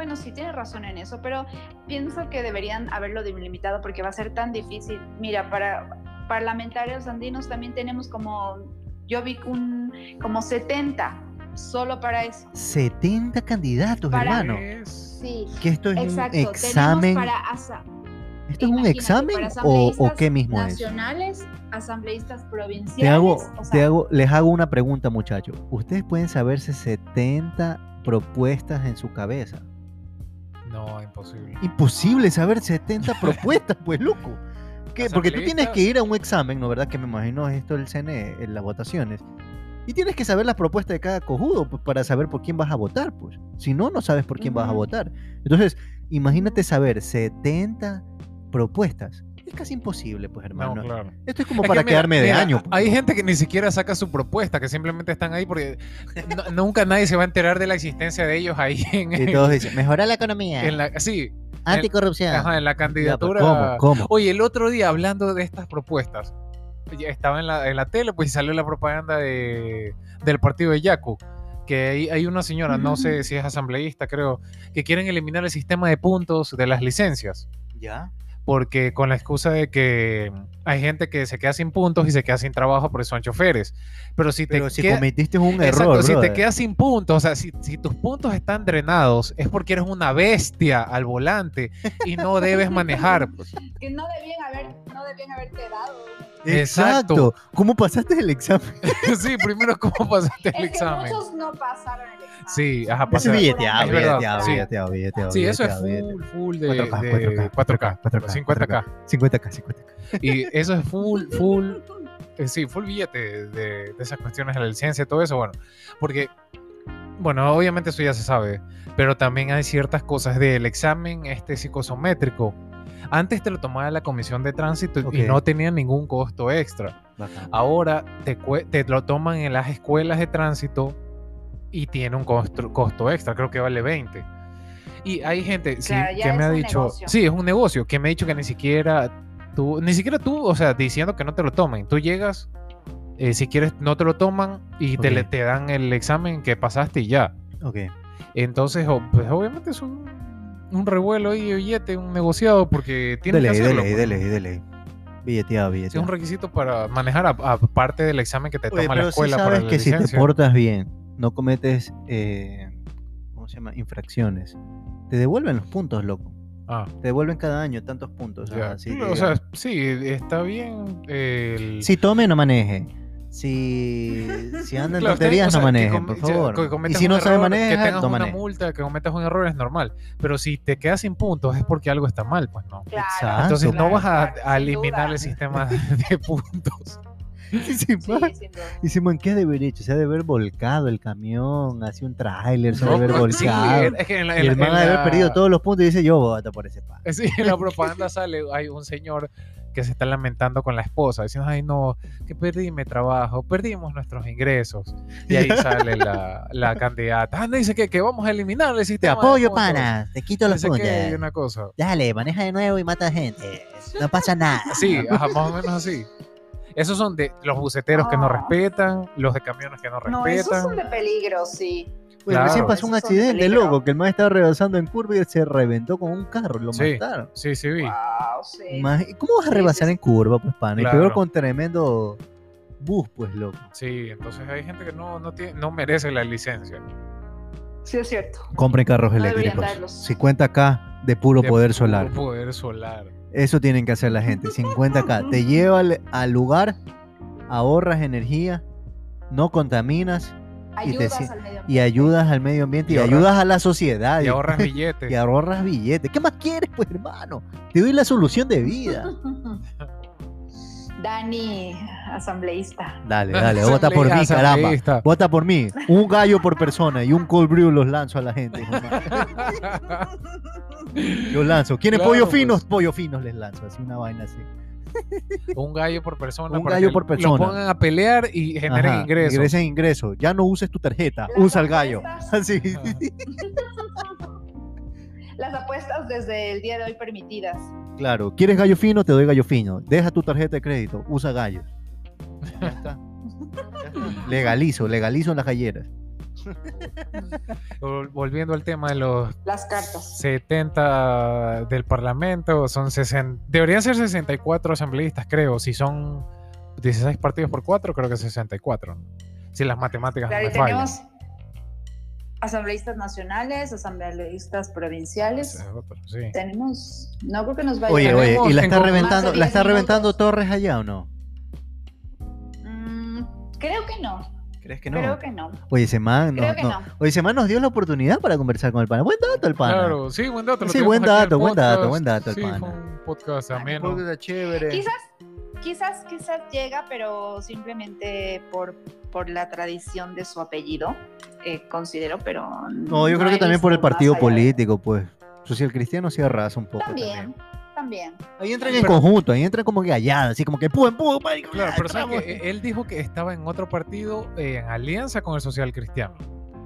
Speaker 3: Bueno, sí tienes razón en eso, pero pienso que deberían haberlo delimitado porque va a ser tan difícil. Mira, para parlamentarios andinos también tenemos como, yo vi un, como 70 solo para eso.
Speaker 1: 70 candidatos,
Speaker 3: Para-
Speaker 1: hermano.
Speaker 3: Sí,
Speaker 1: Que esto es
Speaker 3: exacto.
Speaker 1: un examen.
Speaker 3: Tenemos para asa-
Speaker 1: ¿Esto es un examen o, o qué mismo es?
Speaker 3: nacionales, asambleístas provinciales.
Speaker 1: Te hago,
Speaker 3: o sea,
Speaker 1: te hago, les hago una pregunta, muchachos. Ustedes pueden saberse 70 propuestas en su cabeza.
Speaker 2: No, imposible.
Speaker 1: Imposible saber 70 <laughs> propuestas, pues loco. ¿Qué? Porque tú tienes que ir a un examen, ¿no verdad? Que me imagino es esto del CNE, en las votaciones. Y tienes que saber las propuestas de cada cojudo pues, para saber por quién vas a votar, pues. Si no, no sabes por quién vas a votar. Entonces, imagínate saber 70 propuestas. Es casi imposible, pues, hermano.
Speaker 2: No, claro.
Speaker 1: Esto es como
Speaker 2: Es que
Speaker 1: para
Speaker 2: mira,
Speaker 1: quedarme de
Speaker 2: mira,
Speaker 1: año. pues.
Speaker 2: Hay gente que ni siquiera saca su propuesta, que simplemente están ahí porque no- nunca nadie se va a enterar de la existencia de ellos ahí en,
Speaker 1: Y todos dicen, mejora la economía,
Speaker 2: en la, sí,
Speaker 1: anticorrupción.
Speaker 2: ajá, en la
Speaker 1: Ya, pues,
Speaker 2: candidatura.
Speaker 1: ¿Cómo? ¿Cómo?
Speaker 2: Oye, el otro día hablando de estas propuestas, estaba en la, en la tele, pues y salió la propaganda de, del partido de Yaku, que hay, hay una señora, no sé si es asambleísta, creo, que quieren eliminar el sistema de puntos de las licencias.
Speaker 1: ¿Ya?
Speaker 2: Porque con la excusa de que hay gente que se queda sin puntos y se queda sin trabajo porque son choferes. Pero si te
Speaker 1: Pero si
Speaker 2: queda-
Speaker 1: cometiste un
Speaker 2: Exacto,
Speaker 1: error,
Speaker 2: si te quedas sin puntos, o sea, si, si tus puntos están drenados, es porque eres una bestia al volante y no debes <laughs> manejar. pues.
Speaker 3: que no debían haber, no debían haberte dado.
Speaker 1: Exacto.
Speaker 2: Exacto.
Speaker 1: ¿Cómo pasaste el examen? <laughs>
Speaker 2: sí, primero, ¿cómo pasaste el
Speaker 3: Es que
Speaker 2: examen?
Speaker 3: muchos no pasaron el examen.
Speaker 2: Sí, ajá, pasa-
Speaker 1: billeteado,
Speaker 2: es
Speaker 1: billeteado,
Speaker 2: sí.
Speaker 1: billeteado, billeteado,
Speaker 2: Sí, eso es full, full de,
Speaker 1: 4K,
Speaker 2: de
Speaker 1: 4K, 4K,
Speaker 2: 50K.
Speaker 1: 50K, 50K.
Speaker 2: Y eso es full, full, eh, sí, full billete de, de esas cuestiones de la licencia y todo eso, bueno, porque, bueno, obviamente eso ya se sabe, pero también hay ciertas cosas del examen este psicosométrico. Antes te lo tomaba la comisión de tránsito y no tenía ningún costo extra.
Speaker 1: Bacán.
Speaker 2: Ahora te lo toman en las escuelas de tránsito y tiene un costo, costo extra, creo que vale 20. Y hay gente sí,
Speaker 3: Claro, ya
Speaker 2: que me ha dicho,
Speaker 3: negocio.
Speaker 2: sí, es un negocio, que me ha dicho que ni siquiera tú, ni siquiera tú, o sea, diciendo que no te lo tomen, tú llegas, eh, si quieres no te lo toman y te, le,
Speaker 1: Ok.
Speaker 2: te dan el examen que pasaste y ya.
Speaker 1: Ok.
Speaker 2: Entonces, pues obviamente es un, un revuelo ahí de billete, un negociado, porque tienes
Speaker 1: Dele,
Speaker 2: que hacerlo.
Speaker 1: dele,
Speaker 2: pues,
Speaker 1: dele, dele. Billeteado,
Speaker 2: Sí, es
Speaker 1: billeteado.
Speaker 2: un requisito para manejar a- aparte del examen que te
Speaker 1: Oye,
Speaker 2: toma la
Speaker 1: pero sí
Speaker 2: escuela para
Speaker 1: sabes
Speaker 2: la
Speaker 1: que si te
Speaker 2: licencia.
Speaker 1: portas bien, no cometes, eh, se llama? Infracciones. Te devuelven los puntos, loco.
Speaker 2: Ah,
Speaker 1: Te devuelven cada año tantos puntos. así
Speaker 2: o sea, sí, está bien. El...
Speaker 1: si tome, no maneje. Si, si anda en
Speaker 2: Claro,
Speaker 1: tonterías, no maneje,
Speaker 2: com-
Speaker 1: por favor.
Speaker 2: que
Speaker 1: Y
Speaker 2: cometas
Speaker 1: si no sabe
Speaker 2: error, que
Speaker 1: manejar,
Speaker 2: tengas
Speaker 1: no
Speaker 2: una
Speaker 1: maneje.
Speaker 2: multa, que cometas un error es normal. Pero si te quedas sin puntos es porque algo está mal, pues no.
Speaker 3: Claro,
Speaker 1: Exacto.
Speaker 2: Entonces no vas a, eliminar
Speaker 3: duda.
Speaker 2: el sistema de puntos. <laughs>
Speaker 1: Y si,
Speaker 3: Sí,
Speaker 1: y si, man, ¿qué de haber hecho? Se ha de haber volcado el camión, así un tráiler, se ha de haber
Speaker 2: sí,
Speaker 1: volcado.
Speaker 2: es que en la,
Speaker 1: y
Speaker 2: en
Speaker 1: el
Speaker 2: la-
Speaker 1: man
Speaker 2: en
Speaker 1: ha de haber
Speaker 2: la-
Speaker 1: perdido todos los puntos y dice, yo voto por ese pan.
Speaker 2: Sí, en la <laughs> propaganda sale, hay un señor que se está lamentando con la esposa, diciendo, ay no, que perdí mi trabajo, perdimos nuestros ingresos. Y ahí <laughs> sale la, la candidata, ah, no, dice que, que vamos a eliminar el
Speaker 1: Te
Speaker 2: sistema. de
Speaker 1: apoyo,
Speaker 2: puntos".
Speaker 1: pana. Te quito los puntos.
Speaker 2: que una cosa.
Speaker 1: Dale, maneja de nuevo y mata gente. No pasa nada.
Speaker 2: Sí, ajá, más o menos así. Esos son de los buceteros que no
Speaker 3: Ah.
Speaker 2: respetan, los de camiones que no
Speaker 3: No, esos
Speaker 2: respetan.
Speaker 3: son de peligro, sí.
Speaker 1: Pues
Speaker 2: Claro.
Speaker 1: recién pasó un accidente, loco, que el man estaba rebasando en curva y se reventó con un carro, lo
Speaker 2: Sí.
Speaker 1: mataron.
Speaker 2: Sí, sí, vi.
Speaker 3: Wow, sí.
Speaker 1: ¿Cómo vas a rebasar
Speaker 3: sí,
Speaker 1: en curva, pues, pana? Y
Speaker 2: Claro.
Speaker 1: peor con tremendo bus, pues, loco.
Speaker 2: Sí, entonces hay gente que no, no, tiene, no merece la licencia.
Speaker 3: Sí, es cierto.
Speaker 1: Compren carros
Speaker 3: No
Speaker 1: eléctricos.
Speaker 3: darlos.
Speaker 1: 50k de puro
Speaker 2: De
Speaker 1: poder
Speaker 2: puro
Speaker 1: solar.
Speaker 2: Poder solar.
Speaker 1: Eso tienen que hacer la gente. 50k. Te lleva al, al lugar, ahorras energía, no contaminas Y te
Speaker 3: Ayudas al medio ambiente.
Speaker 1: y ayudas al medio ambiente y,
Speaker 2: Y ahorras-
Speaker 1: ayudas a la sociedad.
Speaker 2: Y ahorras billetes.
Speaker 1: y ahorras billetes. ¿Qué más quieres, pues, hermano? Te doy la solución de vida. <laughs>
Speaker 3: Dani, asambleísta.
Speaker 1: Dale, <laughs> dale, vota por mí, caramba. Vota por mí. Un gallo por persona y un cold brew los lanzo a la gente. <laughs> <laughs> Los lanzo. ¿Quieren
Speaker 2: Claro,
Speaker 1: pollo
Speaker 2: pues.
Speaker 1: finos? Pollo finos les lanzo. Así una vaina así. <laughs>
Speaker 2: Un gallo por persona.
Speaker 1: Un gallo por persona.
Speaker 2: Lo pongan a pelear y generen
Speaker 1: Ajá,
Speaker 2: ingresos.
Speaker 1: Ingresen ingresos. Ya no uses tu tarjeta.
Speaker 3: Las
Speaker 1: Usa el gallo. Así. <laughs>
Speaker 3: Las apuestas desde el día de hoy permitidas.
Speaker 1: Claro. ¿Quieres gallo fino? Te doy gallo fino. Deja tu tarjeta de crédito. Usa gallos. Ya está. Ya está. Legalizo, legalizo en las galleras. <laughs>
Speaker 2: Vol- Volviendo al tema de los
Speaker 3: Las cartas.
Speaker 2: 70 del Parlamento, son 60, deberían ser 64 asambleístas, creo. Si son 16 partidos por 4, creo que 64. ¿no? Si las matemáticas
Speaker 3: Claro,
Speaker 2: no me fallan.
Speaker 3: tenemos asambleístas nacionales, asambleístas provinciales.
Speaker 2: Ese es otro, sí.
Speaker 3: Tenemos, no creo que nos vaya
Speaker 1: Oye,
Speaker 3: a-
Speaker 1: oye, ¿y la está reventando, la
Speaker 3: 10
Speaker 1: está reventando. Torres allá o no?
Speaker 3: Mm, creo que no,
Speaker 1: ¿Crees que no?
Speaker 3: creo que no.
Speaker 1: Oye, ese man, no,
Speaker 3: Creo que
Speaker 1: no.
Speaker 3: no.
Speaker 1: Oye, ese man nos dio la oportunidad para conversar con el pana. Buen dato el pana.
Speaker 2: Claro, sí, buen dato. lo
Speaker 1: Sí, buen dato, buen dato,
Speaker 2: podcast.
Speaker 1: buen dato el
Speaker 2: Sí,
Speaker 1: pana.
Speaker 2: fue un podcast ameno.
Speaker 1: Porque está chévere.
Speaker 3: Quizás, quizás, quizás llega, pero simplemente por, por la tradición de su apellido, eh, considero, pero...
Speaker 1: No, yo creo que también por el partido político, pues. Social cristiano sí arrasa un poco.
Speaker 3: También,
Speaker 1: También.
Speaker 3: También.
Speaker 1: Ahí entran en
Speaker 2: Pero-
Speaker 1: conjunto, ahí entran como que allá, así como que pum, pum, marico,
Speaker 2: Claro, pero sabes que él dijo que estaba en otro partido eh, en alianza con el social cristiano.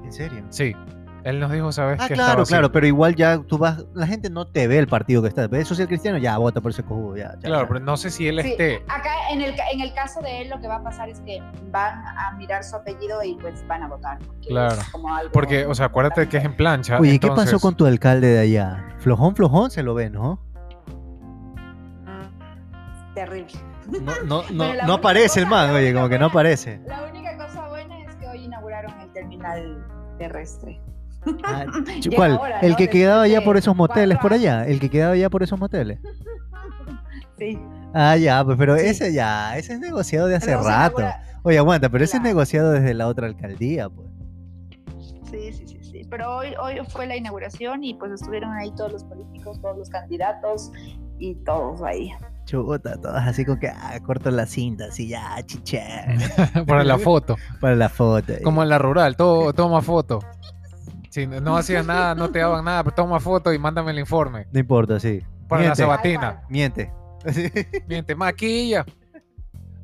Speaker 1: ¿En serio?
Speaker 2: Sí, él nos dijo, ¿sabes?
Speaker 1: Ah,
Speaker 2: que
Speaker 1: claro,
Speaker 2: estaba
Speaker 1: claro, pero igual ya tú vas, la gente no te ve el partido que está, ves social cristiano, ya vota por ese cojudo, ya, ya,
Speaker 2: Claro,
Speaker 1: ya.
Speaker 2: pero no sé si él
Speaker 3: Sí,
Speaker 2: esté.
Speaker 3: acá en el, ca- en el caso de él lo que va a pasar es que van a mirar su apellido y pues van a votar. porque
Speaker 2: Claro,
Speaker 3: es como algo
Speaker 2: Porque, o sea, acuérdate que es en plancha.
Speaker 1: Oye, ¿y ¿qué pasó
Speaker 2: entonces-
Speaker 1: con tu alcalde de allá? Flojón, flojón se lo ve, ¿no?
Speaker 3: Terrible.
Speaker 1: No, <laughs> no, no, no el man, oye, como que no aparece.
Speaker 3: La única cosa buena es que hoy inauguraron el terminal terrestre.
Speaker 1: Ah, <laughs> ¿Cuál?
Speaker 3: ahora,
Speaker 1: el que quedaba allá por esos moteles por allá, el que quedaba allá por esos moteles. <laughs>
Speaker 3: Sí.
Speaker 1: Ah, ya, pues, pero
Speaker 3: Sí.
Speaker 1: ese ya, ese es negociado de hace
Speaker 3: Pero
Speaker 1: rato.
Speaker 3: inaugura-
Speaker 1: Oye, aguanta, pero ese es negociado desde la otra alcaldía, pues.
Speaker 3: Sí, sí, sí, sí. Pero hoy, hoy fue la inauguración y pues estuvieron ahí todos los políticos, todos los candidatos y todos ahí.
Speaker 1: Chuta, todas así como que, ah, corto la cinta, así ya, chiché. <laughs>
Speaker 2: para la foto. <laughs>
Speaker 1: para la foto.
Speaker 2: Como en la rural, todo toma foto. Si no hacías nada, no te daban nada, pero toma foto y mándame el informe.
Speaker 1: No importa, sí.
Speaker 2: Para la sabatina.
Speaker 1: miente. <laughs>
Speaker 2: Miente, maquilla.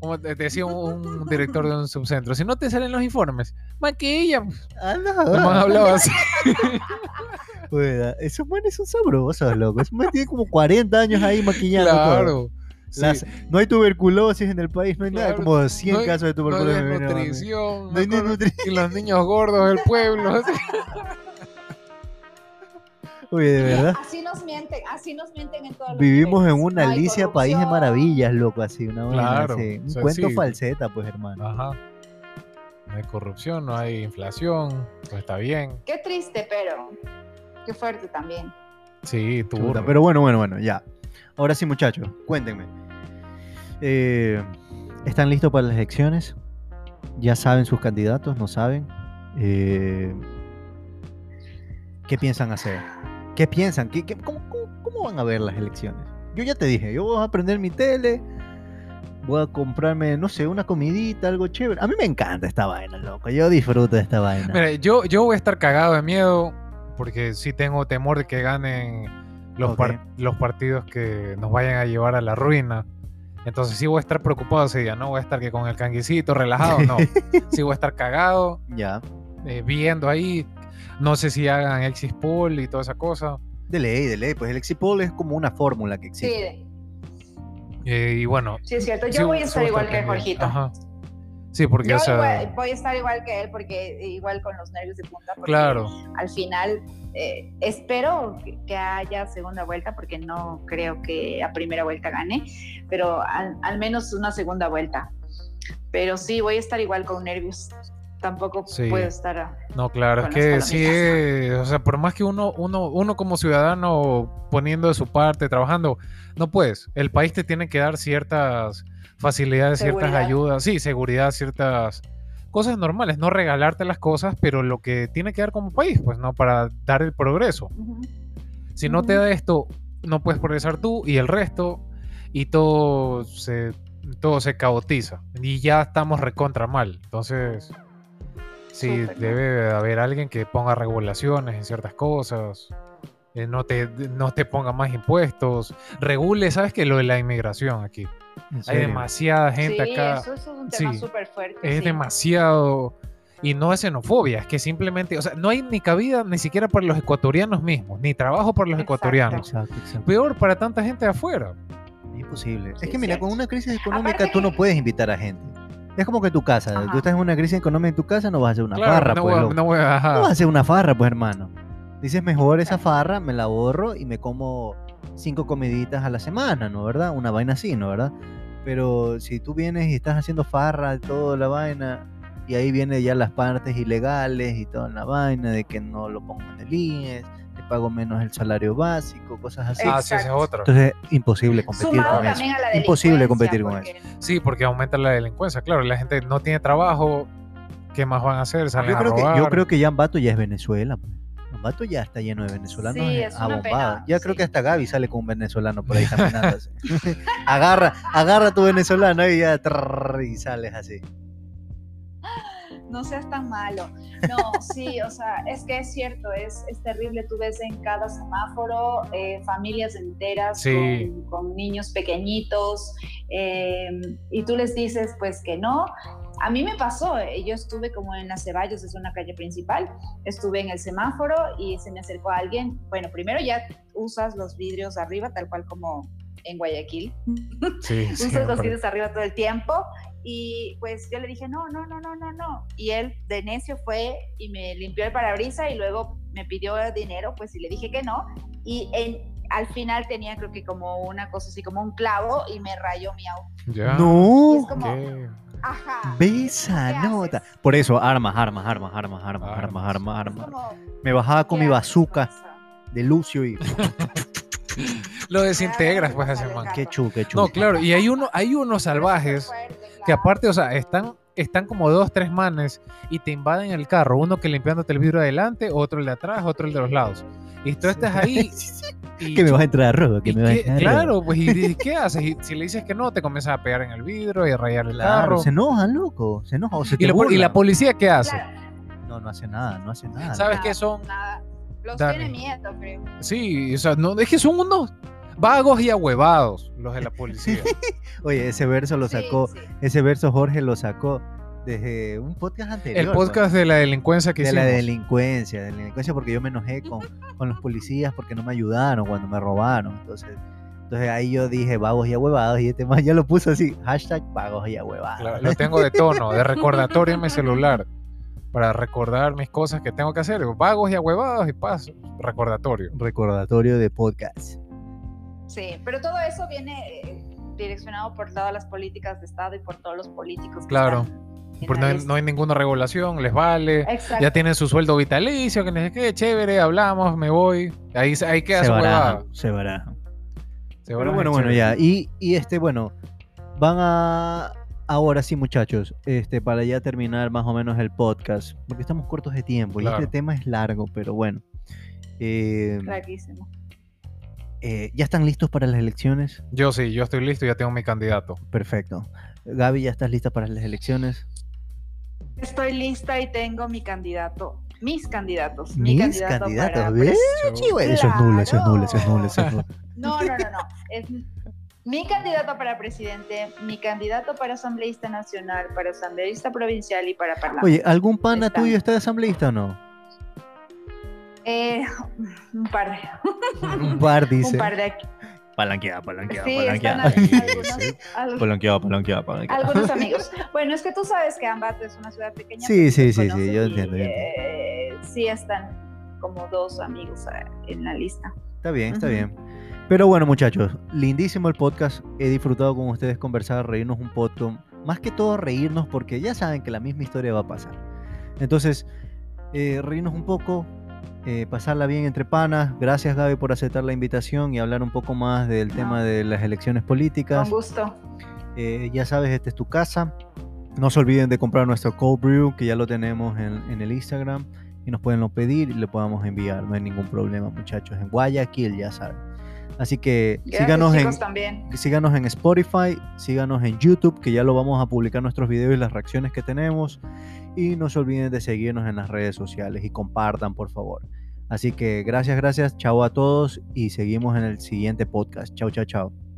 Speaker 2: Como te decía un, un director de un subcentro. Si no te salen los informes, maquilla.
Speaker 1: ah, no.
Speaker 2: Así.
Speaker 1: Esos manes son sabrosos, loco. Esos manes tienen como 40 años ahí maquillando todo.
Speaker 2: Claro. Sí.
Speaker 1: No hay tuberculosis en el país, no hay nada,
Speaker 2: Claro,
Speaker 1: como 100
Speaker 2: no hay-
Speaker 1: casos de
Speaker 2: No
Speaker 1: tuberculosis.
Speaker 2: hay
Speaker 1: a mí.
Speaker 2: nutrición.
Speaker 1: No hay
Speaker 2: me
Speaker 1: ni
Speaker 2: acuerdo,
Speaker 1: nutri-
Speaker 2: Y los niños gordos del pueblo. <laughs> así.
Speaker 1: Oye, de verdad.
Speaker 3: Así nos mienten, así nos mienten en todos los
Speaker 1: Vivimos en una
Speaker 3: No hay
Speaker 1: Alicia País de. Maravillas, loco, así, una
Speaker 2: Claro,
Speaker 1: así. Un
Speaker 2: o sea,
Speaker 1: cuento
Speaker 2: sí.
Speaker 1: falseta, pues, hermano.
Speaker 2: Ajá. No hay corrupción, no hay inflación, pues está bien.
Speaker 3: Qué triste, pero qué fuerte también.
Speaker 2: Sí, turno.
Speaker 1: pero bueno, bueno, bueno, ya. Ahora sí, muchachos, cuéntenme. Eh, ¿Están listos para las elecciones? ¿Ya saben sus candidatos? ¿No saben? Eh, ¿Qué piensan hacer? ¿Qué piensan? ¿Qué, qué- cómo, cómo- cómo van a ver las elecciones? Yo ya te dije, yo voy a prender mi tele, voy a comprarme, no sé, una comidita, algo chévere. A mí me encanta esta vaina, loco. Yo disfruto de esta vaina.
Speaker 2: Mira, yo, yo voy a estar cagado de miedo porque sí tengo temor de que ganen los,
Speaker 1: Ok.
Speaker 2: par- los partidos que nos vayan a llevar a la ruina. Entonces sí voy a estar preocupado ese día, no voy a estar que con el canguicito relajado, no. <laughs> Sí voy a estar cagado,
Speaker 1: Ya.
Speaker 2: eh, viendo ahí. No sé si hagan exit poll y toda esa cosa.
Speaker 1: De ley, de ley. Pues el exit poll es como una fórmula que existe.
Speaker 3: Sí,
Speaker 2: Eh, y bueno,
Speaker 3: sí es cierto. Yo
Speaker 2: sí
Speaker 3: voy a estar igual que. Jorgito.
Speaker 2: Ajá. Sí, porque
Speaker 3: Yo
Speaker 2: o sea,
Speaker 3: igual- voy a estar igual que él, porque igual con los nervios de punta. porque
Speaker 2: claro.
Speaker 3: Al final, eh, espero que, haya segunda vuelta, porque no creo que a primera vuelta gane, pero al, al menos una segunda vuelta. Pero sí, voy a estar igual con nervios. Tampoco
Speaker 2: Sí.
Speaker 3: puedo estar. a-
Speaker 2: No, claro, es
Speaker 3: con
Speaker 2: que sí, es- o sea, por más que uno, uno, uno como ciudadano poniendo de su parte, trabajando, no puedes. El país te tiene que dar ciertas facilidades, ciertas
Speaker 3: Seguridad.
Speaker 2: ayudas, sí, seguridad, ciertas cosas normales, no regalarte las cosas, pero lo que tiene que dar como país, pues, ¿no? Para dar el progreso.
Speaker 3: Ujú.
Speaker 2: Si no te
Speaker 3: Ujú.
Speaker 2: da esto, no puedes progresar tú y el resto, y todo se, todo se caotiza. Y ya estamos recontra mal. Entonces, sí,
Speaker 3: Súper
Speaker 2: debe de haber alguien que ponga regulaciones en ciertas cosas. eh, no, te, no te ponga más impuestos. Regule, ¿sabes qué? Lo de la inmigración aquí.
Speaker 1: ¿En
Speaker 2: Hay demasiada gente
Speaker 3: sí,
Speaker 2: acá.
Speaker 3: eso, eso es un tema
Speaker 2: sí,
Speaker 3: súper fuerte.
Speaker 2: Es
Speaker 3: sí.
Speaker 2: demasiado. Y no es xenofobia, es que simplemente, o sea, no hay ni cabida ni siquiera para los ecuatorianos mismos, ni trabajo para los
Speaker 3: Exacto.
Speaker 2: ecuatorianos.
Speaker 1: Exacto, exacto.
Speaker 2: Peor para tanta gente de afuera.
Speaker 1: Imposible.
Speaker 3: Sí,
Speaker 1: es que mira, con una crisis económica
Speaker 3: Aparte-
Speaker 1: tú no puedes invitar a gente. Es como que tu casa,
Speaker 3: Ajá.
Speaker 1: tú estás en una crisis económica en tu casa, no vas a hacer una
Speaker 2: Claro,
Speaker 1: farra,
Speaker 2: no,
Speaker 1: pues.
Speaker 2: voy, no voy a-.
Speaker 1: No vas a hacer una farra, pues, hermano. Dices, mejor esa farra, me la ahorro y me como cinco comiditas a la semana, ¿no? ¿Verdad? Una vaina así, ¿no? ¿Verdad? Pero si tú vienes y estás haciendo farra toda la vaina, y ahí vienen ya las partes ilegales y toda la vaina de que no lo pongo en el IES, te pago menos el salario básico, cosas así.
Speaker 2: Ah, sí, ese es otro.
Speaker 1: Entonces, imposible competir
Speaker 3: Sumado
Speaker 1: con eso.
Speaker 3: también a la
Speaker 1: Imposible competir
Speaker 3: delincuencia,
Speaker 1: con
Speaker 3: porque-
Speaker 2: Sí, porque aumenta la delincuencia. Claro, la gente no tiene trabajo. ¿Qué más van a hacer? Salen
Speaker 1: Yo creo,
Speaker 2: a
Speaker 1: que,
Speaker 2: robar.
Speaker 1: yo creo que ya Ambato ya es Venezuela. pues. Ambato ya está lleno de venezolanos
Speaker 3: Sí,
Speaker 1: eh, abombados. Ya creo que hasta Gaby sale con un venezolano por ahí <laughs> caminando así. <laughs> agarra, agarra a tu venezolano y ya trrr, y sales así.
Speaker 3: no seas tan malo. No, sí, o sea, es que es cierto, es, es terrible. Tú ves en cada semáforo eh, familias enteras
Speaker 2: Sí.
Speaker 3: con, con niños pequeñitos eh, y tú les dices pues que no. A mí me pasó, eh, yo estuve como en las Ceballos, es una calle principal, estuve en el semáforo y se me acercó alguien. Bueno, primero ya usas los vidrios arriba, tal cual como en Guayaquil, <laughs>
Speaker 2: Sí,
Speaker 3: usas los vidrios arriba todo el tiempo y pues yo le dije, no, no, no, no, no, no. Y él de necio fue y me limpió el parabrisa y luego me pidió dinero, pues y le dije que no. Y en- al final tenía creo que como una cosa así, como un clavo y me rayó mi auto.
Speaker 2: Ya.
Speaker 3: Y
Speaker 1: No,
Speaker 3: es como,
Speaker 2: ¿Qué?
Speaker 3: ajá.
Speaker 1: ve esa
Speaker 3: ¿qué
Speaker 1: nota.
Speaker 3: haces?
Speaker 1: Por eso, armas, armas, armas, armas, armas, armas,
Speaker 2: Armas.
Speaker 1: armas,
Speaker 3: como,
Speaker 1: Me bajaba con
Speaker 3: ¿qué
Speaker 1: mi bazooka de Lucio y
Speaker 2: Lo desintegras, pues, ese
Speaker 3: sale
Speaker 2: man.
Speaker 1: qué chu, qué chu.
Speaker 2: No, claro, y hay uno, hay unos salvajes que aparte, o sea, están, están como dos, tres manes y te invaden el carro, uno que limpiándote el vidrio adelante, otro el de atrás, otro el de los lados. Y tú estás ahí <laughs> y
Speaker 1: que me vas a entrar a robo, que
Speaker 2: ¿Y
Speaker 1: me vas a entrar robo.
Speaker 2: Claro, pues, ¿y qué haces? Y si le dices que no, te comienzas a pegar en el vidrio y a rayar el
Speaker 1: Claro,
Speaker 2: carro.
Speaker 1: se enojan, loco. Se enojan o se te
Speaker 2: Y la, y policía qué hace?
Speaker 3: Claro,
Speaker 1: No, no hace nada, no hace nada.
Speaker 2: ¿Sabes
Speaker 3: nada,
Speaker 2: qué son?
Speaker 3: Nada. Los
Speaker 2: Dani.
Speaker 3: tiene miedo, creo.
Speaker 2: Sí, o sea, no, es que son unos vagos y ahuevados los de la <laughs> policía.
Speaker 1: Oye, ese verso lo
Speaker 3: Sí,
Speaker 1: sacó,
Speaker 3: sí.
Speaker 1: ese verso Jorge lo sacó desde un podcast anterior.
Speaker 2: el podcast de la delincuencia que
Speaker 1: pues, de la
Speaker 2: hicimos.
Speaker 1: delincuencia, de la delincuencia porque yo me enojé con, <laughs> con los policías porque no me ayudaron cuando me robaron. Entonces, entonces ahí yo dije vagos y ahuevados y este man ya lo puso así, hashtag vagos y ahuevados.
Speaker 2: Claro, lo tengo de tono, de recordatorio en mi celular. Para recordar mis cosas que tengo que hacer. Vagos y ahuevados y paso. Recordatorio.
Speaker 1: Recordatorio de podcast.
Speaker 3: Sí, pero todo eso viene eh, direccionado por todas las políticas de Estado y por todos los políticos que
Speaker 2: Claro.
Speaker 3: están
Speaker 2: Porque no hay,
Speaker 3: lista.
Speaker 2: no hay ninguna regulación, les vale.
Speaker 3: Exacto.
Speaker 2: Ya tienen su sueldo vitalicio, que no sé qué, chévere, hablamos, me voy. Ahí, ahí queda
Speaker 1: Se
Speaker 2: su
Speaker 1: baraja,
Speaker 2: huevada.
Speaker 1: se baraja.
Speaker 2: Se
Speaker 1: Pero
Speaker 2: baraja
Speaker 1: bueno, bueno, ya. Y, y este, bueno, van a. Ahora sí, muchachos, este, para ya terminar más o menos el podcast, porque estamos cortos de tiempo y este tema es largo, pero bueno. Eh, eh, ¿Ya están listos para las elecciones?
Speaker 2: Yo sí, yo estoy listo, ya tengo mi candidato.
Speaker 1: Perfecto. Gaby, ¿ya estás lista para las elecciones?
Speaker 3: Estoy lista y tengo mi candidato. Mis candidatos. mi candidato
Speaker 1: candidatos,
Speaker 3: para
Speaker 1: ¿ves?
Speaker 2: Yo-
Speaker 1: Sí, güey, Eso es nulo, eso es nulo, eso es nulo, eso es
Speaker 3: Claro.
Speaker 1: nulo.
Speaker 3: No, no, no, no. Es mi candidato para presidente, mi candidato para asambleísta nacional, para asambleísta provincial y para parlamento.
Speaker 1: Oye, ¿algún pana
Speaker 3: Está.
Speaker 1: tuyo está de asambleísta o no?
Speaker 3: Eh, un par de,
Speaker 1: Un par, <laughs> dice.
Speaker 3: un par de aquí.
Speaker 1: Palanqueada, palanqueada,
Speaker 3: Sí,
Speaker 1: palanqueada. <laughs>
Speaker 3: algunos,
Speaker 2: sí.
Speaker 3: al-
Speaker 1: Palanqueada, palanqueada, palanqueada.
Speaker 3: algunos <laughs> amigos. Bueno, es que tú sabes que Ambato es una ciudad pequeña.
Speaker 1: Sí, sí, sí, sí, yo entiendo,
Speaker 3: eh, sí están como dos amigos eh, en la lista.
Speaker 1: Está bien, está bien. Pero bueno, muchachos, lindísimo el podcast. He disfrutado con ustedes conversar, reírnos un poco. Más que todo reírnos porque ya saben que la misma historia va a pasar. Entonces, eh, reírnos un poco, eh, pasarla bien entre panas. Gracias Gaby por aceptar la invitación y hablar un poco más del
Speaker 3: No.
Speaker 1: tema de las elecciones políticas.
Speaker 3: Con gusto.
Speaker 1: Eh, ya sabes, esta es tu casa. No se olviden de comprar nuestro cold brew, que ya lo tenemos en, en el Instagram. Y nos pueden lo pedir y le podamos enviar. No hay ningún problema, muchachos. En Guayaquil, ya saben. Así que
Speaker 3: Gracias,
Speaker 1: síganos en,
Speaker 3: también.
Speaker 1: síganos en Spotify, síganos en YouTube, que ya lo vamos a publicar nuestros videos y las reacciones que tenemos. Y no se olviden de seguirnos en las redes sociales y compartan, por favor. Así que gracias, gracias. Chao a todos y seguimos en el siguiente podcast. Chao, chao, chao.